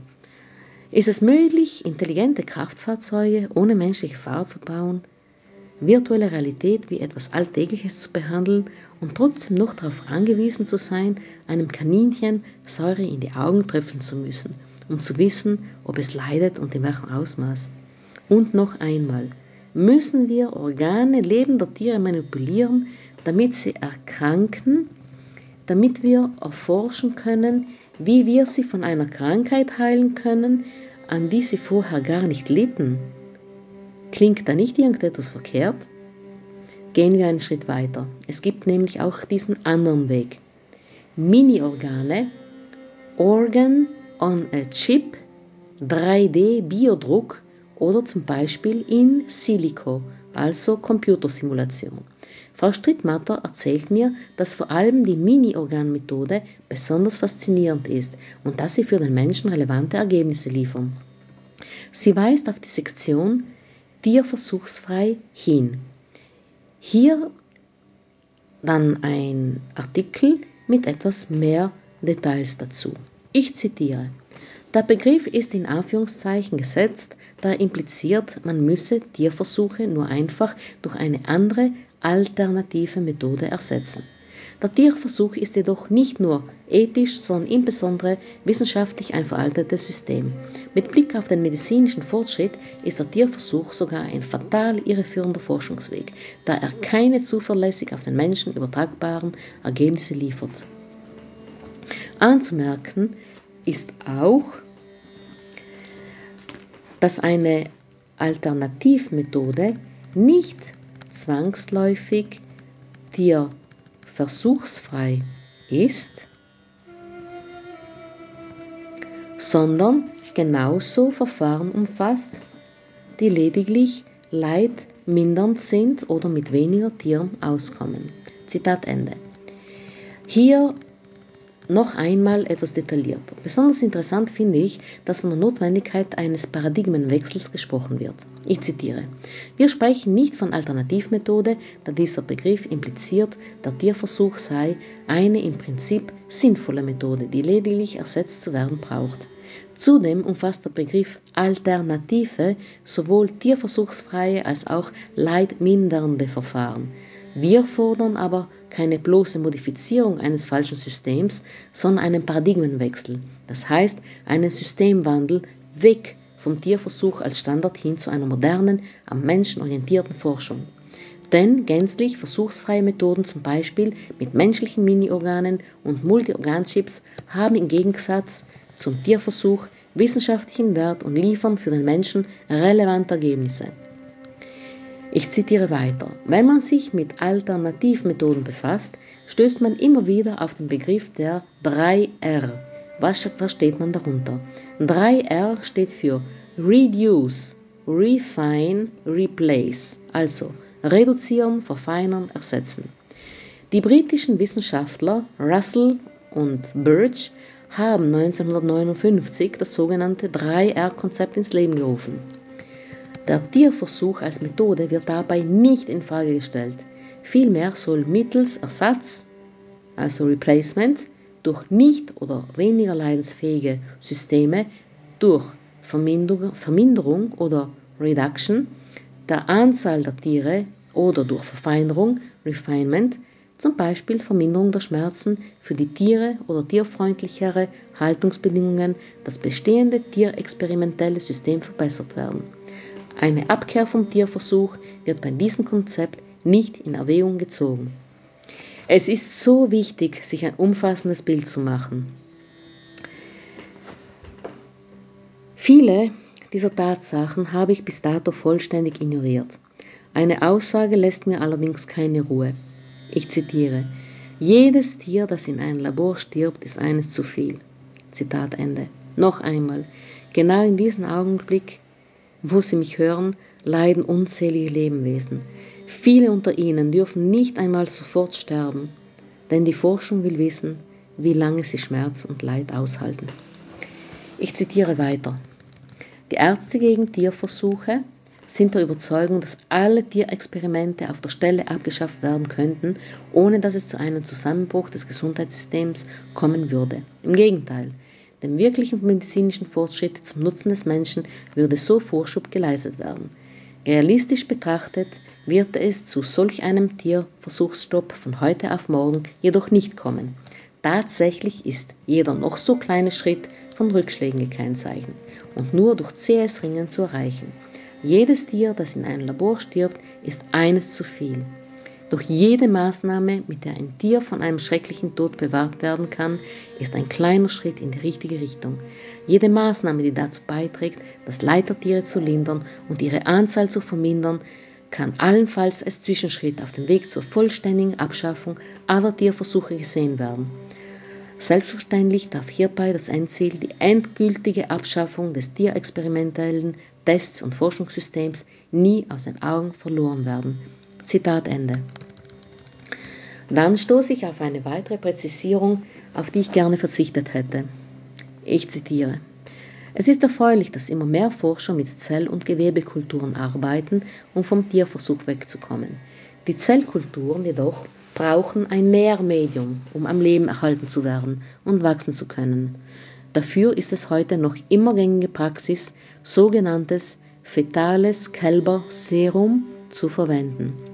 Ist es möglich, intelligente Kraftfahrzeuge ohne menschliche Fahrer zu bauen, virtuelle Realität wie etwas Alltägliches zu behandeln und trotzdem noch darauf angewiesen zu sein, einem Kaninchen Säure in die Augen tröpfeln zu müssen, um zu wissen, ob es leidet und in welchem Ausmaß? Und noch einmal, müssen wir Organe lebender Tiere manipulieren, damit sie erkranken, damit wir erforschen können, wie wir sie von einer Krankheit heilen können, an die sie vorher gar nicht litten. Klingt da nicht irgendetwas verkehrt? Gehen wir einen Schritt weiter. Es gibt nämlich auch diesen anderen Weg. Mini-Organe, Organ on a Chip, 3D-Biodruck oder zum Beispiel in Silico, also Computersimulation. Frau Strittmatter erzählt mir, dass vor allem die Mini-Organ-Methode besonders faszinierend ist und dass sie für den Menschen relevante Ergebnisse liefern. Sie weist auf die Sektion Tierversuchsfrei hin. Hier dann ein Artikel mit etwas mehr Details dazu. Ich zitiere. Der Begriff ist in Anführungszeichen gesetzt, da er impliziert, man müsse Tierversuche nur einfach durch eine andere, alternative Methode ersetzen. Der Tierversuch ist jedoch nicht nur ethisch, sondern insbesondere wissenschaftlich ein veraltetes System. Mit Blick auf den medizinischen Fortschritt ist der Tierversuch sogar ein fatal irreführender Forschungsweg, da er keine zuverlässig auf den Menschen übertragbaren Ergebnisse liefert. Anzumerken ist auch, dass eine Alternativmethode nicht zwangsläufig tierversuchsfrei ist, sondern genauso Verfahren umfasst, die lediglich leidmindernd sind oder mit weniger Tieren auskommen. Zitat Ende. Hier noch einmal etwas detaillierter. Besonders interessant finde ich, dass von der Notwendigkeit eines Paradigmenwechsels gesprochen wird. Ich zitiere. Wir sprechen nicht von Alternativmethode, da dieser Begriff impliziert, der Tierversuch sei eine im Prinzip sinnvolle Methode, die lediglich ersetzt zu werden braucht. Zudem umfasst der Begriff Alternative sowohl tierversuchsfreie als auch leidmindernde Verfahren. Wir fordern aber keine bloße Modifizierung eines falschen Systems, sondern einen Paradigmenwechsel, das heißt einen Systemwandel weg vom Tierversuch als Standard hin zu einer modernen, am Menschen orientierten Forschung. Denn gänzlich versuchsfreie Methoden, zum Beispiel mit menschlichen Mini-Organen und Multiorganchips, haben im Gegensatz zum Tierversuch wissenschaftlichen Wert und liefern für den Menschen relevante Ergebnisse. Ich zitiere weiter. Wenn man sich mit Alternativmethoden befasst, stößt man immer wieder auf den Begriff der 3R. Was versteht man darunter? 3R steht für Reduce, Refine, Replace, also reduzieren, verfeinern, ersetzen. Die britischen Wissenschaftler Russell und Birch haben 1959 das sogenannte 3R-Konzept ins Leben gerufen. Der Tierversuch als Methode wird dabei nicht in Frage gestellt. Vielmehr soll mittels Ersatz, also Replacement, durch nicht oder weniger leidensfähige Systeme durch Verminderung oder Reduction der Anzahl der Tiere oder durch Verfeinerung, Refinement, zum Beispiel Verminderung der Schmerzen für die Tiere oder tierfreundlichere Haltungsbedingungen, das bestehende tierexperimentelle System verbessert werden. Eine Abkehr vom Tierversuch wird bei diesem Konzept nicht in Erwägung gezogen. Es ist so wichtig, sich ein umfassendes Bild zu machen. Viele dieser Tatsachen habe ich bis dato vollständig ignoriert. Eine Aussage lässt mir allerdings keine Ruhe. Ich zitiere, jedes Tier, das in einem Labor stirbt, ist eines zu viel. Zitat Ende. Noch einmal, genau in diesem Augenblick wo Sie mich hören, leiden unzählige Lebewesen. Viele unter ihnen dürfen nicht einmal sofort sterben, denn die Forschung will wissen, wie lange sie Schmerz und Leid aushalten. Ich zitiere weiter. Die Ärzte gegen Tierversuche sind der Überzeugung, dass alle Tierexperimente auf der Stelle abgeschafft werden könnten, ohne dass es zu einem Zusammenbruch des Gesundheitssystems kommen würde. Im Gegenteil, dem wirklichen medizinischen Fortschritt zum Nutzen des Menschen würde so Vorschub geleistet werden. Realistisch betrachtet wird es zu solch einem Tierversuchsstopp von heute auf morgen jedoch nicht kommen. Tatsächlich ist jeder noch so kleine Schritt von Rückschlägen gekennzeichnet und nur durch zähes Ringen zu erreichen. Jedes Tier, das in einem Labor stirbt, ist eines zu viel. Doch jede Maßnahme, mit der ein Tier von einem schrecklichen Tod bewahrt werden kann, ist ein kleiner Schritt in die richtige Richtung. Jede Maßnahme, die dazu beiträgt, das Leid der Tiere zu lindern und ihre Anzahl zu vermindern, kann allenfalls als Zwischenschritt auf dem Weg zur vollständigen Abschaffung aller Tierversuche gesehen werden. Selbstverständlich darf hierbei das Endziel, die endgültige Abschaffung des tierexperimentellen Tests- und Forschungssystems, nie aus den Augen verloren werden. Zitat Ende. Dann stoße ich auf eine weitere Präzisierung, auf die ich gerne verzichtet hätte. Ich zitiere. Es ist erfreulich, dass immer mehr Forscher mit Zell- und Gewebekulturen arbeiten, um vom Tierversuch wegzukommen. Die Zellkulturen jedoch brauchen ein Nährmedium, um am Leben erhalten zu werden und wachsen zu können. Dafür ist es heute noch immer gängige Praxis, sogenanntes fetales Kälberserum zu verwenden.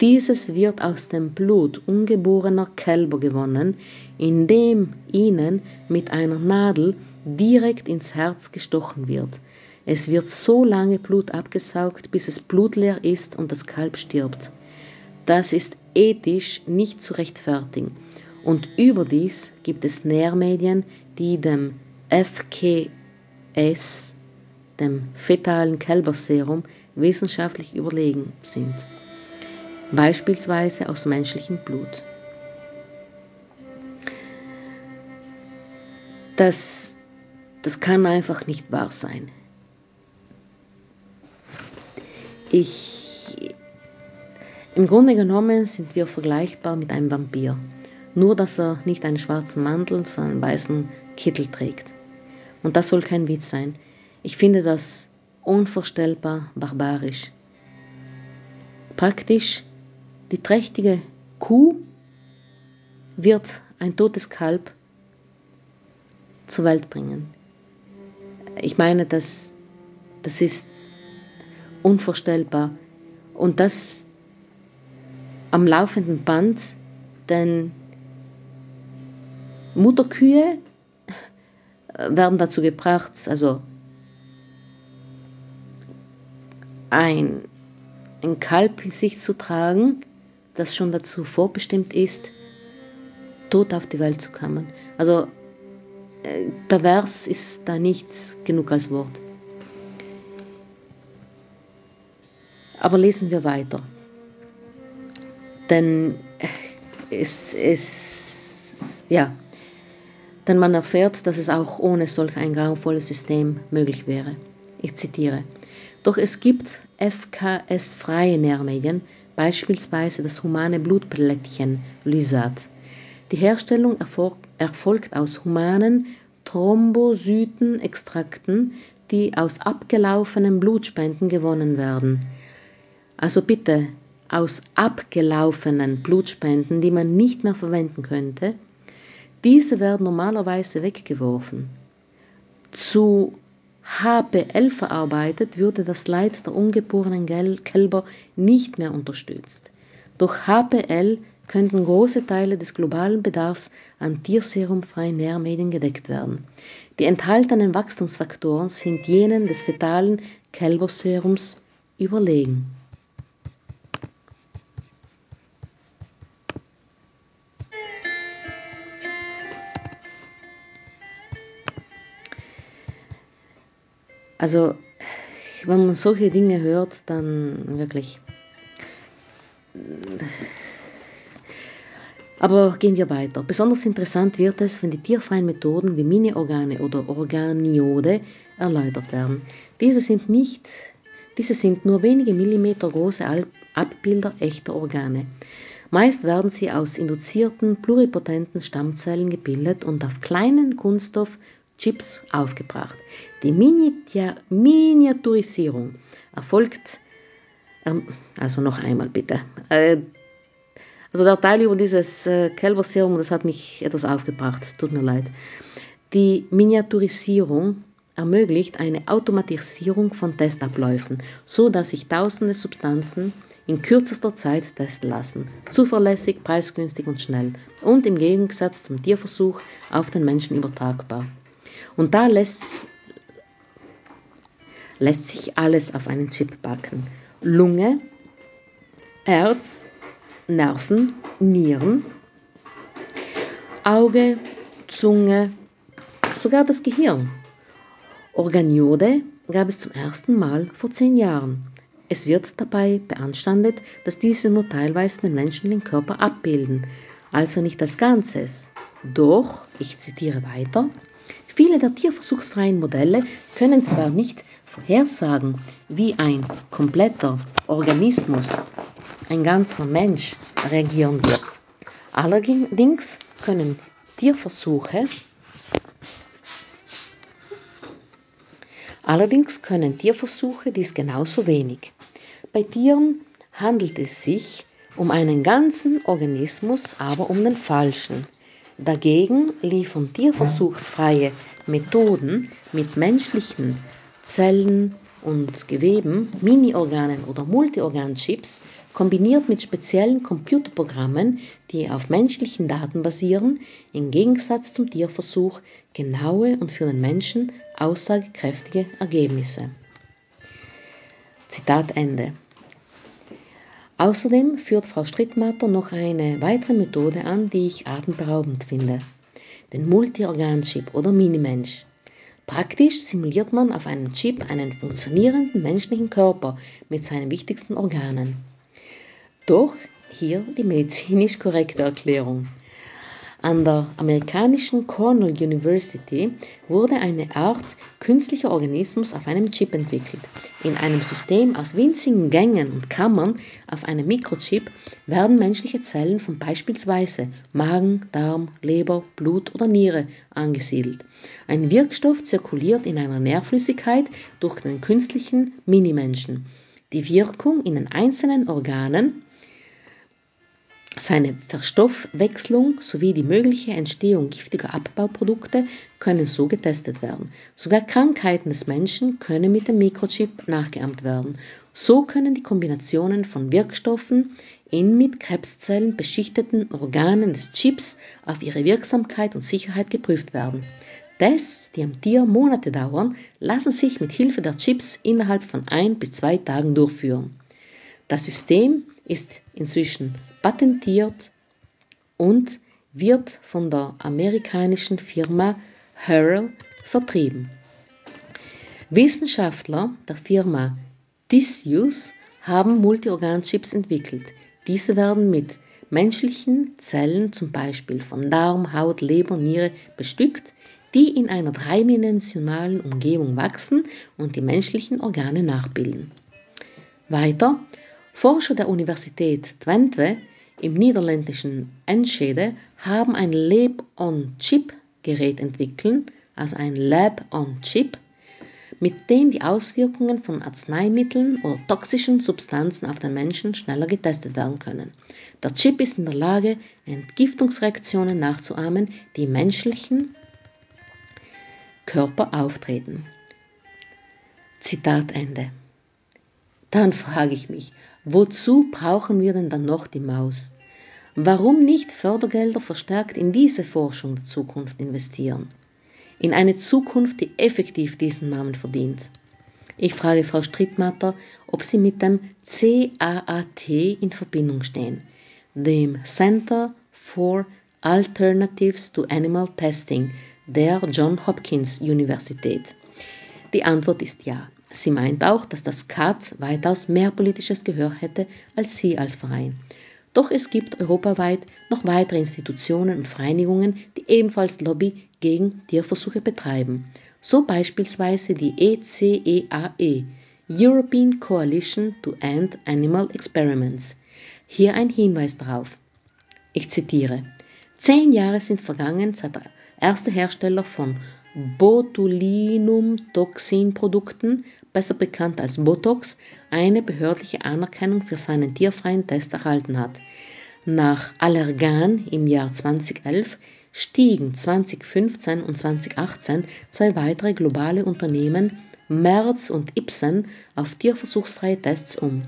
Dieses wird aus dem Blut ungeborener Kälber gewonnen, indem ihnen mit einer Nadel direkt ins Herz gestochen wird. Es wird so lange Blut abgesaugt, bis es blutleer ist und das Kalb stirbt. Das ist ethisch nicht zu rechtfertigen. Und überdies gibt es Nährmedien, die dem FKS, dem fetalen Kälberserum, wissenschaftlich überlegen sind. Beispielsweise aus menschlichem Blut. Das, das kann einfach nicht wahr sein. Ich, im Grunde genommen sind wir vergleichbar mit einem Vampir. Nur, dass er nicht einen schwarzen Mantel, sondern einen weißen Kittel trägt. Und das soll kein Witz sein. Ich finde das unvorstellbar barbarisch. Praktisch, die trächtige Kuh wird ein totes Kalb zur Welt bringen. Ich meine, das, das ist unvorstellbar. Und das am laufenden Band, denn Mutterkühe werden dazu gebracht, also ein, ein Kalb in sich zu tragen, das schon dazu vorbestimmt ist, tot auf die Welt zu kommen. Also äh, pervers ist da nicht genug als Wort. Aber lesen wir weiter. Denn es, es, ja, denn man erfährt, dass es auch ohne solch ein grauenvolles System möglich wäre. Ich zitiere. Doch es gibt FKS-freie Nährmedien, beispielsweise das humane Blutplättchen Lysat. Die Herstellung erfolgt aus humanen Thrombozytenextrakten, die aus abgelaufenen Blutspenden gewonnen werden. Also bitte aus abgelaufenen Blutspenden, die man nicht mehr verwenden könnte, diese werden normalerweise weggeworfen. Zu HPL verarbeitet würde das Leid der ungeborenen Kälber nicht mehr unterstützt. Durch HPL könnten große Teile des globalen Bedarfs an tierserumfreien Nährmedien gedeckt werden. Die enthaltenen Wachstumsfaktoren sind jenen des fetalen Kälberserums überlegen. Also, wenn man solche Dinge hört, dann wirklich. Aber gehen wir weiter. Besonders interessant wird es, wenn die tierfreien Methoden wie Mini-Organe oder Organiode erläutert werden. Diese sind, nicht, diese sind nur wenige Millimeter große Abbilder echter Organe. Meist werden sie aus induzierten pluripotenten Stammzellen gebildet und auf kleinen Kunststoff- Chips aufgebracht. Die Miniaturisierung erfolgt, ähm, also noch einmal bitte. Äh, also der Teil über dieses äh, Kälberserum, das hat mich etwas aufgebracht, tut mir leid. Die Miniaturisierung ermöglicht eine Automatisierung von Testabläufen, so dass sich tausende Substanzen in kürzester Zeit testen lassen. Zuverlässig, preisgünstig und schnell und im Gegensatz zum Tierversuch auf den Menschen übertragbar. Und da lässt, lässt sich alles auf einen Chip backen. Lunge, Herz, Nerven, Nieren, Auge, Zunge, sogar das Gehirn. Organiode gab es zum ersten Mal vor zehn Jahren. Es wird dabei beanstandet, dass diese nur teilweise den menschlichen Körper abbilden, also nicht als Ganzes. Doch, ich zitiere weiter, Viele der tierversuchsfreien Modelle können zwar nicht vorhersagen, wie ein kompletter Organismus, ein ganzer Mensch reagieren wird. Allerdings können Tierversuche Allerdings können Tierversuche dies genauso wenig. Bei Tieren handelt es sich um einen ganzen Organismus, aber um den falschen. Dagegen liefern tierversuchsfreie Methoden mit menschlichen Zellen und Geweben, Mini-Organen oder Multiorganchips, kombiniert mit speziellen Computerprogrammen, die auf menschlichen Daten basieren, im Gegensatz zum Tierversuch genaue und für den Menschen aussagekräftige Ergebnisse. Zitat Ende. Außerdem führt Frau Strittmatter noch eine weitere Methode an, die ich atemberaubend finde. Den Multiorganchip oder Minimensch. Praktisch simuliert man auf einem Chip einen funktionierenden menschlichen Körper mit seinen wichtigsten Organen. Doch hier die medizinisch korrekte Erklärung. An der amerikanischen Cornell University wurde eine Art künstlicher Organismus auf einem Chip entwickelt. In einem System aus winzigen Gängen und Kammern auf einem Mikrochip werden menschliche Zellen von beispielsweise Magen, Darm, Leber, Blut oder Niere angesiedelt. Ein Wirkstoff zirkuliert in einer Nährflüssigkeit durch den künstlichen Minimenschen. Die Wirkung in den einzelnen Organen seine Verstoffwechslung sowie die mögliche Entstehung giftiger Abbauprodukte können so getestet werden. Sogar Krankheiten des Menschen können mit dem Mikrochip nachgeahmt werden. So können die Kombinationen von Wirkstoffen in mit Krebszellen beschichteten Organen des Chips auf ihre Wirksamkeit und Sicherheit geprüft werden. Tests, die am Tier Monate dauern, lassen sich mit Hilfe der Chips innerhalb von ein bis zwei Tagen durchführen. Das System ist inzwischen patentiert und wird von der amerikanischen Firma Hurl vertrieben. Wissenschaftler der Firma Disuse haben Multiorganchips entwickelt. Diese werden mit menschlichen Zellen, zum Beispiel von Darm, Haut, Leber, Niere, bestückt, die in einer dreidimensionalen Umgebung wachsen und die menschlichen Organe nachbilden. Weiter Forscher der Universität Twente im niederländischen Enschede haben ein Lab-on-Chip-Gerät entwickelt, also ein Lab-on-Chip, mit dem die Auswirkungen von Arzneimitteln oder toxischen Substanzen auf den Menschen schneller getestet werden können. Der Chip ist in der Lage, Entgiftungsreaktionen nachzuahmen, die im menschlichen Körper auftreten. Zitat Ende. Dann frage ich mich, wozu brauchen wir denn dann noch die Maus? Warum nicht Fördergelder verstärkt in diese Forschung der Zukunft investieren? In eine Zukunft, die effektiv diesen Namen verdient. Ich frage Frau Strittmatter, ob Sie mit dem CAAT in Verbindung stehen, dem Center for Alternatives to Animal Testing der John Hopkins Universität. Die Antwort ist ja. Sie meint auch, dass das CAT weitaus mehr politisches Gehör hätte als sie als Verein. Doch es gibt europaweit noch weitere Institutionen und Vereinigungen, die ebenfalls Lobby gegen Tierversuche betreiben. So beispielsweise die ECEAE, e, European Coalition to End Animal Experiments. Hier ein Hinweis darauf. Ich zitiere. Zehn Jahre sind vergangen, seit der erste Hersteller von Botulinumtoxinprodukten besser bekannt als Botox, eine behördliche Anerkennung für seinen tierfreien Test erhalten hat. Nach Allergan im Jahr 2011 stiegen 2015 und 2018 zwei weitere globale Unternehmen, Merz und Ipsen, auf tierversuchsfreie Tests um.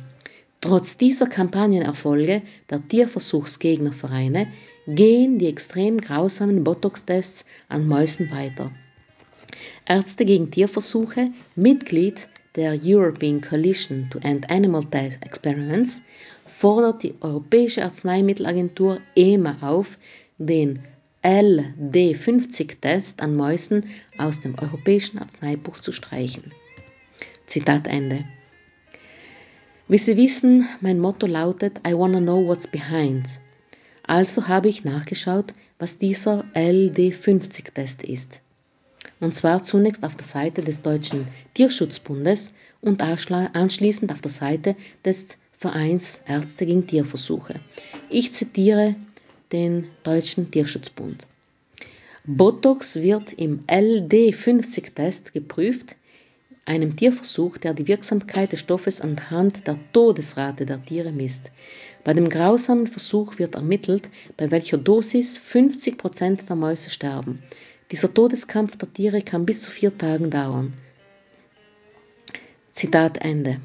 Trotz dieser Kampagnenerfolge der Tierversuchsgegnervereine gehen die extrem grausamen Botox-Tests an Mäusen weiter. Ärzte gegen Tierversuche, Mitglied der European Coalition to End Animal Test Experiments, fordert die Europäische Arzneimittelagentur EMA auf, den LD50-Test an Mäusen aus dem Europäischen Arzneibuch zu streichen. Zitat Ende. Wie Sie wissen, mein Motto lautet I wanna know what's behind. Also habe ich nachgeschaut, was dieser LD50-Test ist und zwar zunächst auf der Seite des Deutschen Tierschutzbundes und anschließend auf der Seite des Vereins Ärzte gegen Tierversuche. Ich zitiere den Deutschen Tierschutzbund. Botox wird im LD50-Test geprüft, einem Tierversuch, der die Wirksamkeit des Stoffes anhand der Todesrate der Tiere misst. Bei dem grausamen Versuch wird ermittelt, bei welcher Dosis 50% der Mäuse sterben. Dieser Todeskampf der Tiere kann bis zu vier Tagen dauern. Zitat Ende.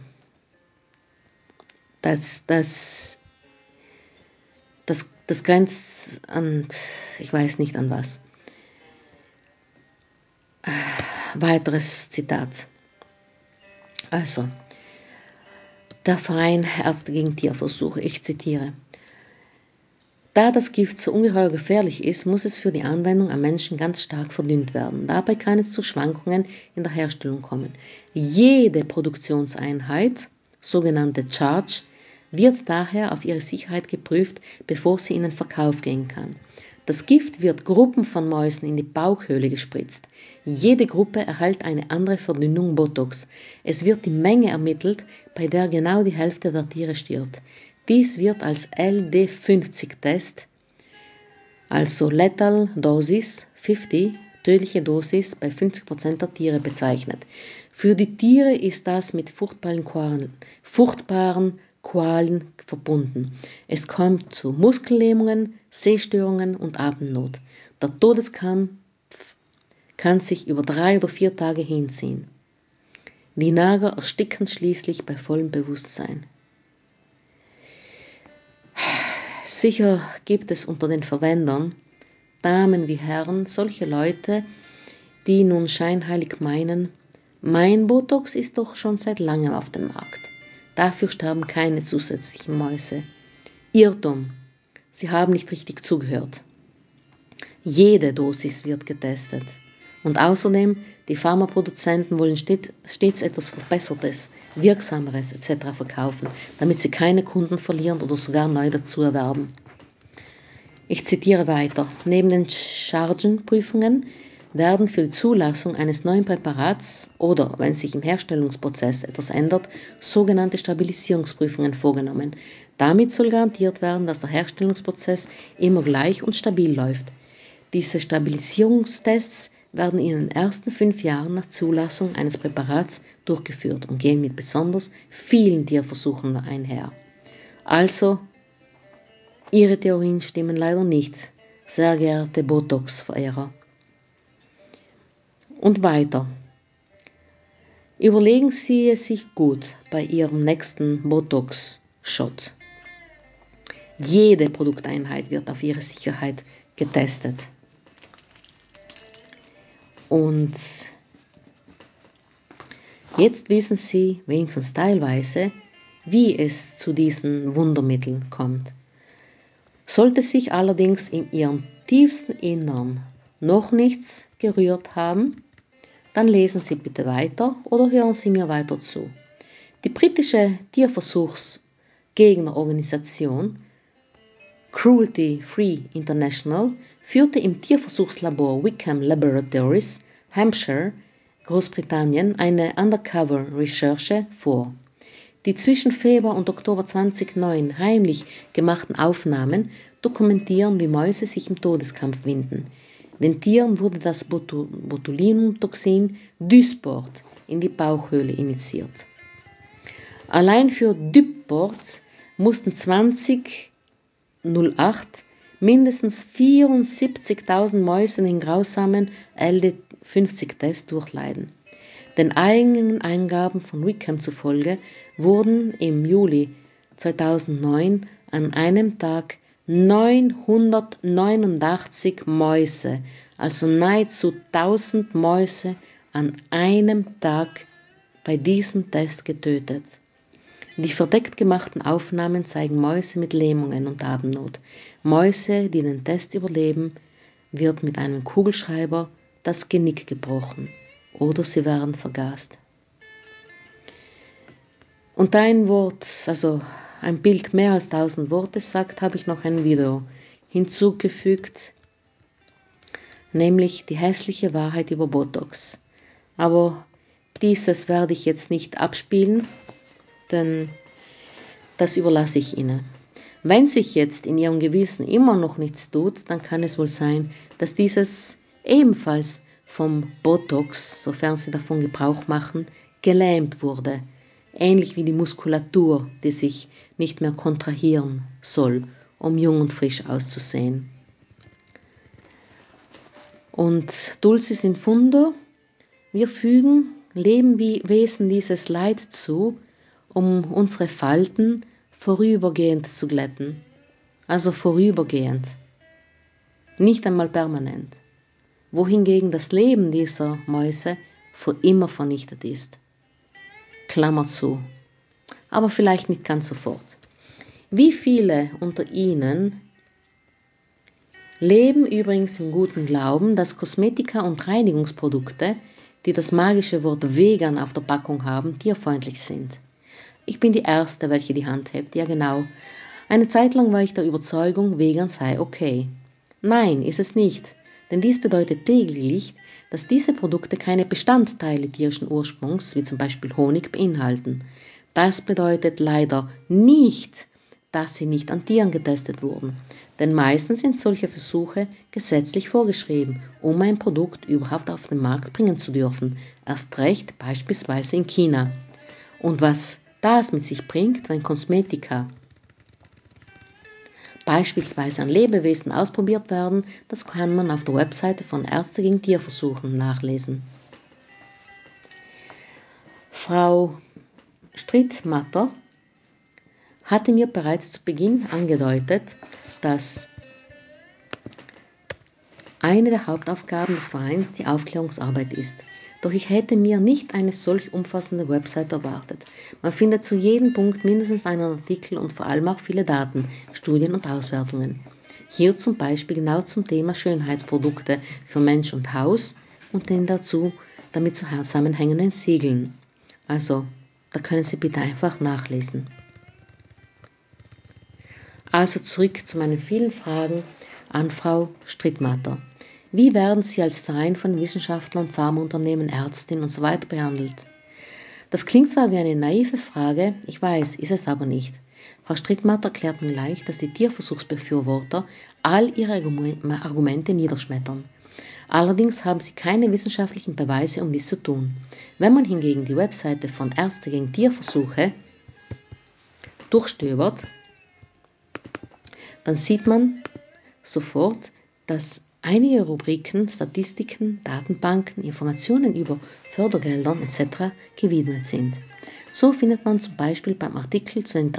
Das, das, das, das grenzt an, ich weiß nicht an was. Weiteres Zitat. Also, der Verein Ärzte gegen Tierversuche, ich zitiere. Da das Gift so ungeheuer gefährlich ist, muss es für die Anwendung am Menschen ganz stark verdünnt werden. Dabei kann es zu Schwankungen in der Herstellung kommen. Jede Produktionseinheit, sogenannte Charge, wird daher auf ihre Sicherheit geprüft, bevor sie in den Verkauf gehen kann. Das Gift wird Gruppen von Mäusen in die Bauchhöhle gespritzt. Jede Gruppe erhält eine andere Verdünnung Botox. Es wird die Menge ermittelt, bei der genau die Hälfte der Tiere stirbt. Dies wird als LD50-Test, also Lethal Dosis 50, tödliche Dosis bei 50% der Tiere bezeichnet. Für die Tiere ist das mit furchtbaren Qualen, furchtbaren Qualen verbunden. Es kommt zu Muskellähmungen, Sehstörungen und Atemnot. Der Todeskampf kann sich über drei oder vier Tage hinziehen. Die Nager ersticken schließlich bei vollem Bewusstsein. Sicher gibt es unter den Verwendern, Damen wie Herren, solche Leute, die nun scheinheilig meinen, mein Botox ist doch schon seit langem auf dem Markt. Dafür sterben keine zusätzlichen Mäuse. Irrtum. Sie haben nicht richtig zugehört. Jede Dosis wird getestet. Und außerdem, die Pharmaproduzenten wollen stets etwas Verbessertes, Wirksameres etc. verkaufen, damit sie keine Kunden verlieren oder sogar neu dazu erwerben. Ich zitiere weiter. Neben den Chargenprüfungen werden für die Zulassung eines neuen Präparats oder, wenn sich im Herstellungsprozess etwas ändert, sogenannte Stabilisierungsprüfungen vorgenommen. Damit soll garantiert werden, dass der Herstellungsprozess immer gleich und stabil läuft. Diese Stabilisierungstests werden in den ersten fünf Jahren nach Zulassung eines Präparats durchgeführt und gehen mit besonders vielen Tierversuchen einher. Also, Ihre Theorien stimmen leider nicht, sehr geehrte Botox-Verehrer. Und weiter. Überlegen Sie es sich gut bei Ihrem nächsten Botox-Shot. Jede Produkteinheit wird auf ihre Sicherheit getestet. Und jetzt wissen Sie wenigstens teilweise, wie es zu diesen Wundermitteln kommt. Sollte sich allerdings in Ihrem tiefsten Innern noch nichts gerührt haben, dann lesen Sie bitte weiter oder hören Sie mir weiter zu. Die britische Tierversuchsgegnerorganisation Cruelty Free International führte im Tierversuchslabor Wickham Laboratories, Hampshire, Großbritannien eine Undercover-Recherche vor. Die zwischen Februar und Oktober 2009 heimlich gemachten Aufnahmen dokumentieren, wie Mäuse sich im Todeskampf winden. Den Tieren wurde das Botulinumtoxin Dysport in die Bauchhöhle initiiert. Allein für Dysport mussten 20 08 mindestens 74.000 Mäuse den grausamen LD50-Test durchleiden. Den eigenen Eingaben von Wickham zufolge wurden im Juli 2009 an einem Tag 989 Mäuse, also nahezu 1000 Mäuse an einem Tag bei diesem Test getötet. Die verdeckt gemachten Aufnahmen zeigen Mäuse mit Lähmungen und Atemnot. Mäuse, die den Test überleben, wird mit einem Kugelschreiber das Genick gebrochen oder sie werden vergast. Und ein Wort, also ein Bild mehr als tausend Worte sagt, habe ich noch ein Video hinzugefügt, nämlich die hässliche Wahrheit über Botox. Aber dieses werde ich jetzt nicht abspielen, denn das überlasse ich Ihnen. Wenn sich jetzt in Ihrem Gewissen immer noch nichts tut, dann kann es wohl sein, dass dieses ebenfalls vom Botox, sofern Sie davon Gebrauch machen, gelähmt wurde. ähnlich wie die Muskulatur, die sich nicht mehr kontrahieren soll, um jung und frisch auszusehen. Und Dulcis in Fundo, wir fügen Lebewesen dieses Leid zu, um unsere Falten vorübergehend zu glätten. Also vorübergehend, nicht einmal permanent. Wohingegen das Leben dieser Mäuse für immer vernichtet ist. Klammer zu. Aber vielleicht nicht ganz sofort. Wie viele unter Ihnen leben übrigens im guten Glauben, dass Kosmetika und Reinigungsprodukte, die das magische Wort vegan auf der Packung haben, tierfreundlich sind. Ich bin die Erste, welche die Hand hebt, ja genau. Eine Zeit lang war ich der Überzeugung, vegan sei okay. Nein, ist es nicht, denn dies bedeutet lediglich, dass diese Produkte keine Bestandteile tierischen Ursprungs, wie zum Beispiel Honig, beinhalten. Das bedeutet leider nicht, dass sie nicht an Tieren getestet wurden, denn meistens sind solche Versuche gesetzlich vorgeschrieben, um ein Produkt überhaupt auf den Markt bringen zu dürfen, erst recht beispielsweise in China. Und was das mit sich bringt, wenn Kosmetika beispielsweise an Lebewesen ausprobiert werden, das kann man auf der Webseite von Ärzte gegen Tierversuchen nachlesen. Frau Strittmatter hatte mir bereits zu Beginn angedeutet, dass eine der Hauptaufgaben des Vereins die Aufklärungsarbeit ist. Doch ich hätte mir nicht eine solch umfassende Website erwartet. Man findet zu jedem Punkt mindestens einen Artikel und vor allem auch viele Daten, Studien und Auswertungen. Hier zum Beispiel genau zum Thema Schönheitsprodukte für Mensch und Haus und den dazu damit zusammenhängenden Siegeln. Also, da können Sie bitte einfach nachlesen. Also zurück zu meinen vielen Fragen an Frau Strittmatter. Wie werden Sie als Verein von Wissenschaftlern, Pharmaunternehmen, Ärztinnen usw. So behandelt? Das klingt zwar wie eine naive Frage, ich weiß, ist es aber nicht. Frau Strittmatter erklärt mir gleich, dass die Tierversuchsbefürworter all ihre Argumente niederschmettern. Allerdings haben sie keine wissenschaftlichen Beweise, um dies zu tun. Wenn man hingegen die Webseite von Ärzte gegen Tierversuche durchstöbert, dann sieht man sofort, dass einige Rubriken, Statistiken, Datenbanken, Informationen über Fördergeldern etc. gewidmet sind. So findet man zum Beispiel beim Artikel zu den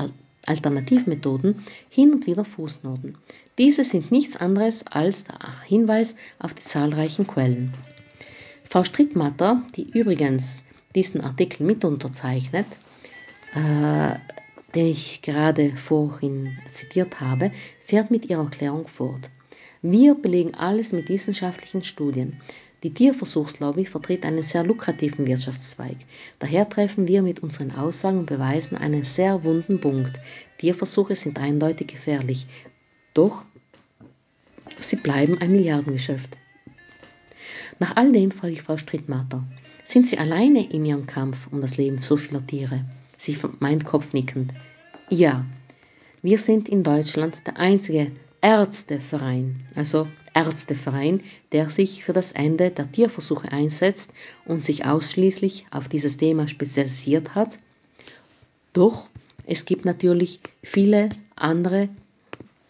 Alternativmethoden hin und wieder Fußnoten. Diese sind nichts anderes als der Hinweis auf die zahlreichen Quellen. Frau Strittmatter, die übrigens diesen Artikel mit unterzeichnet, äh, den ich gerade vorhin zitiert habe, fährt mit ihrer Erklärung fort. Wir belegen alles mit wissenschaftlichen Studien. Die Tierversuchslobby vertritt einen sehr lukrativen Wirtschaftszweig. Daher treffen wir mit unseren Aussagen und Beweisen einen sehr wunden Punkt. Tierversuche sind eindeutig gefährlich. Doch sie bleiben ein Milliardengeschäft. Nach all dem frage ich Frau Strittmatter. Sind Sie alleine in Ihrem Kampf um das Leben so vieler Tiere? Sie meint kopfnickend. Ja, wir sind in Deutschland der einzige Ärzteverein, also Ärzteverein, der sich für das Ende der Tierversuche einsetzt und sich ausschließlich auf dieses Thema spezialisiert hat. Doch es gibt natürlich viele andere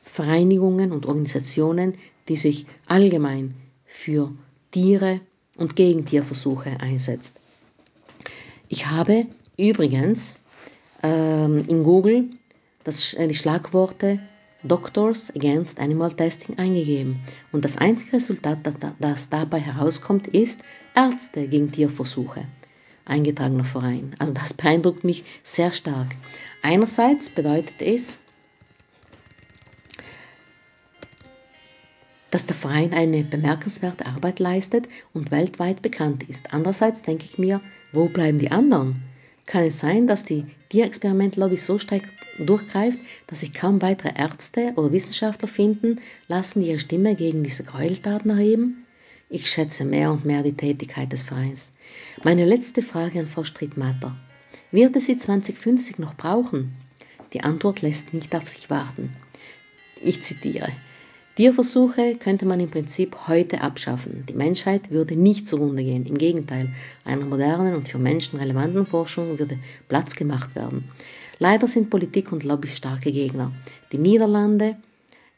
Vereinigungen und Organisationen, die sich allgemein für Tiere und gegen Tierversuche einsetzt. Ich habe übrigens ähm, in Google das, äh, die Schlagworte Doctors Against Animal Testing eingegeben und das einzige Resultat, das, das dabei herauskommt, ist Ärzte gegen Tierversuche. Eingetragener Verein. Also das beeindruckt mich sehr stark. Einerseits bedeutet es, dass der Verein eine bemerkenswerte Arbeit leistet und weltweit bekannt ist. Andererseits denke ich mir, wo bleiben die anderen? kann es sein, dass die Tierexperimentlobby so stark durchgreift, dass sich kaum weitere Ärzte oder Wissenschaftler finden lassen, die ihre Stimme gegen diese Gräueltaten erheben? Ich schätze mehr und mehr die Tätigkeit des Vereins. Meine letzte Frage an Frau Strittmatter. Wird es sie 2050 noch brauchen? Die Antwort lässt nicht auf sich warten. Ich zitiere. Tierversuche könnte man im Prinzip heute abschaffen. Die Menschheit würde nicht zugrunde gehen. Im Gegenteil, einer modernen und für Menschen relevanten Forschung würde Platz gemacht werden. Leider sind Politik und Lobby starke Gegner. Die Niederlande,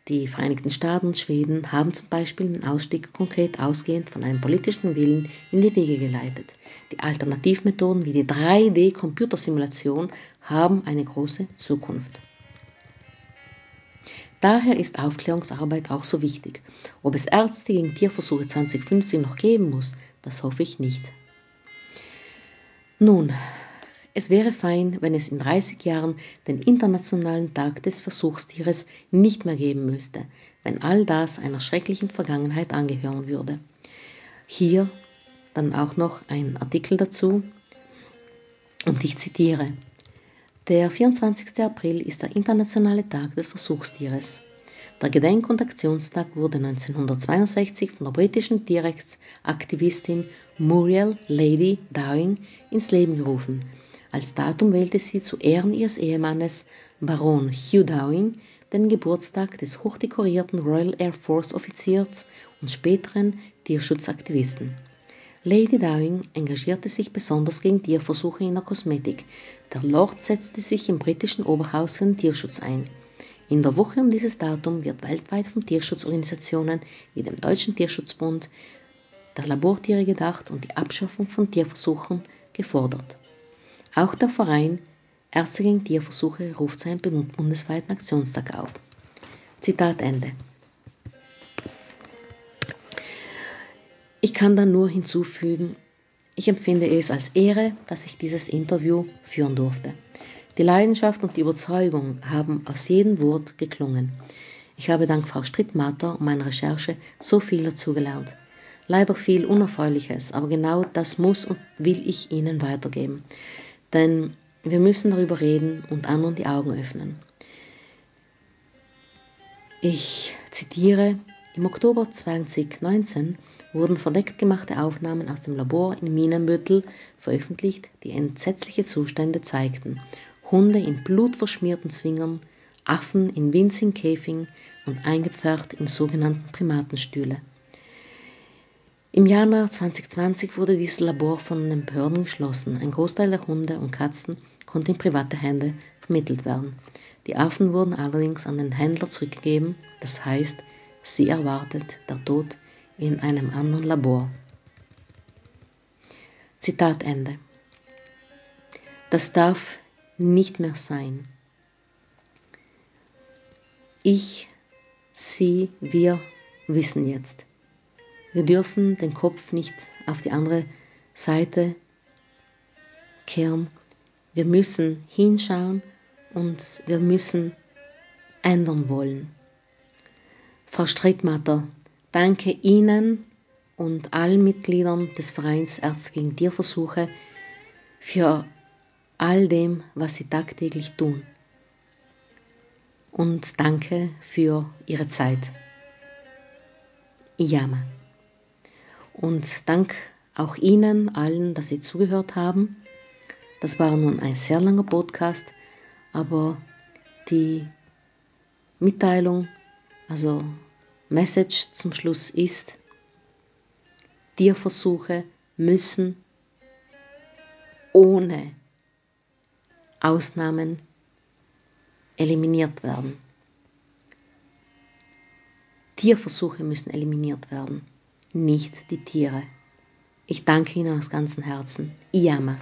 die Vereinigten Staaten und Schweden haben zum Beispiel den Ausstieg konkret ausgehend von einem politischen Willen in die Wege geleitet. Die Alternativmethoden wie die 3D-Computersimulation haben eine große Zukunft. Daher ist Aufklärungsarbeit auch so wichtig. Ob es Ärzte gegen Tierversuche 2050 noch geben muss, das hoffe ich nicht. Nun, es wäre fein, wenn es in 30 Jahren den Internationalen Tag des Versuchstieres nicht mehr geben müsste, wenn all das einer schrecklichen Vergangenheit angehören würde. Hier dann auch noch ein Artikel dazu und ich zitiere. Der 24. April ist der Internationale Tag des Versuchstieres. Der Gedenk- und Aktionstag wurde 1962 von der britischen Tierrechtsaktivistin Muriel Lady Dowing ins Leben gerufen. Als Datum wählte sie zu Ehren ihres Ehemannes Baron Hugh Dowing den Geburtstag des hochdekorierten Royal Air Force Offiziers und späteren Tierschutzaktivisten. Lady Dowing engagierte sich besonders gegen Tierversuche in der Kosmetik. Der Lord setzte sich im britischen Oberhaus für den Tierschutz ein. In der Woche um dieses Datum wird weltweit von Tierschutzorganisationen wie dem Deutschen Tierschutzbund der Labortiere gedacht und die Abschaffung von Tierversuchen gefordert. Auch der Verein Ärzte gegen Tierversuche ruft seinen bundesweiten Aktionstag auf. Zitat Ende. Ich kann da nur hinzufügen, ich empfinde es als Ehre, dass ich dieses Interview führen durfte. Die Leidenschaft und die Überzeugung haben aus jedem Wort geklungen. Ich habe dank Frau Strittmatter und meiner Recherche so viel dazugelernt. Leider viel Unerfreuliches, aber genau das muss und will ich Ihnen weitergeben. Denn wir müssen darüber reden und anderen die Augen öffnen. Ich zitiere, im Oktober 2019 wurden verdeckt gemachte Aufnahmen aus dem Labor in Minenbüttel veröffentlicht, die entsetzliche Zustände zeigten. Hunde in blutverschmierten Zwingern, Affen in winzigen Käfigen und eingepfercht in sogenannten Primatenstühle. Im Januar 2020 wurde dieses Labor von den Behörden geschlossen. Ein Großteil der Hunde und Katzen konnte in private Hände vermittelt werden. Die Affen wurden allerdings an den Händler zurückgegeben, das heißt, sie erwartet der Tod in einem anderen Labor. Zitat Ende. Das darf nicht mehr sein. Ich, Sie, wir wissen jetzt. Wir dürfen den Kopf nicht auf die andere Seite kehren. Wir müssen hinschauen und wir müssen ändern wollen. Frau Strittmatter, Danke Ihnen und allen Mitgliedern des Vereins Ärzte gegen Tierversuche für all dem, was Sie tagtäglich tun. Und danke für Ihre Zeit. Iyama. Und dank auch Ihnen allen, dass Sie zugehört haben. Das war nun ein sehr langer Podcast, aber die Mitteilung, also Message zum Schluss ist, Tierversuche müssen ohne Ausnahmen eliminiert werden. Tierversuche müssen eliminiert werden, nicht die Tiere. Ich danke Ihnen aus ganzem Herzen. Iyama.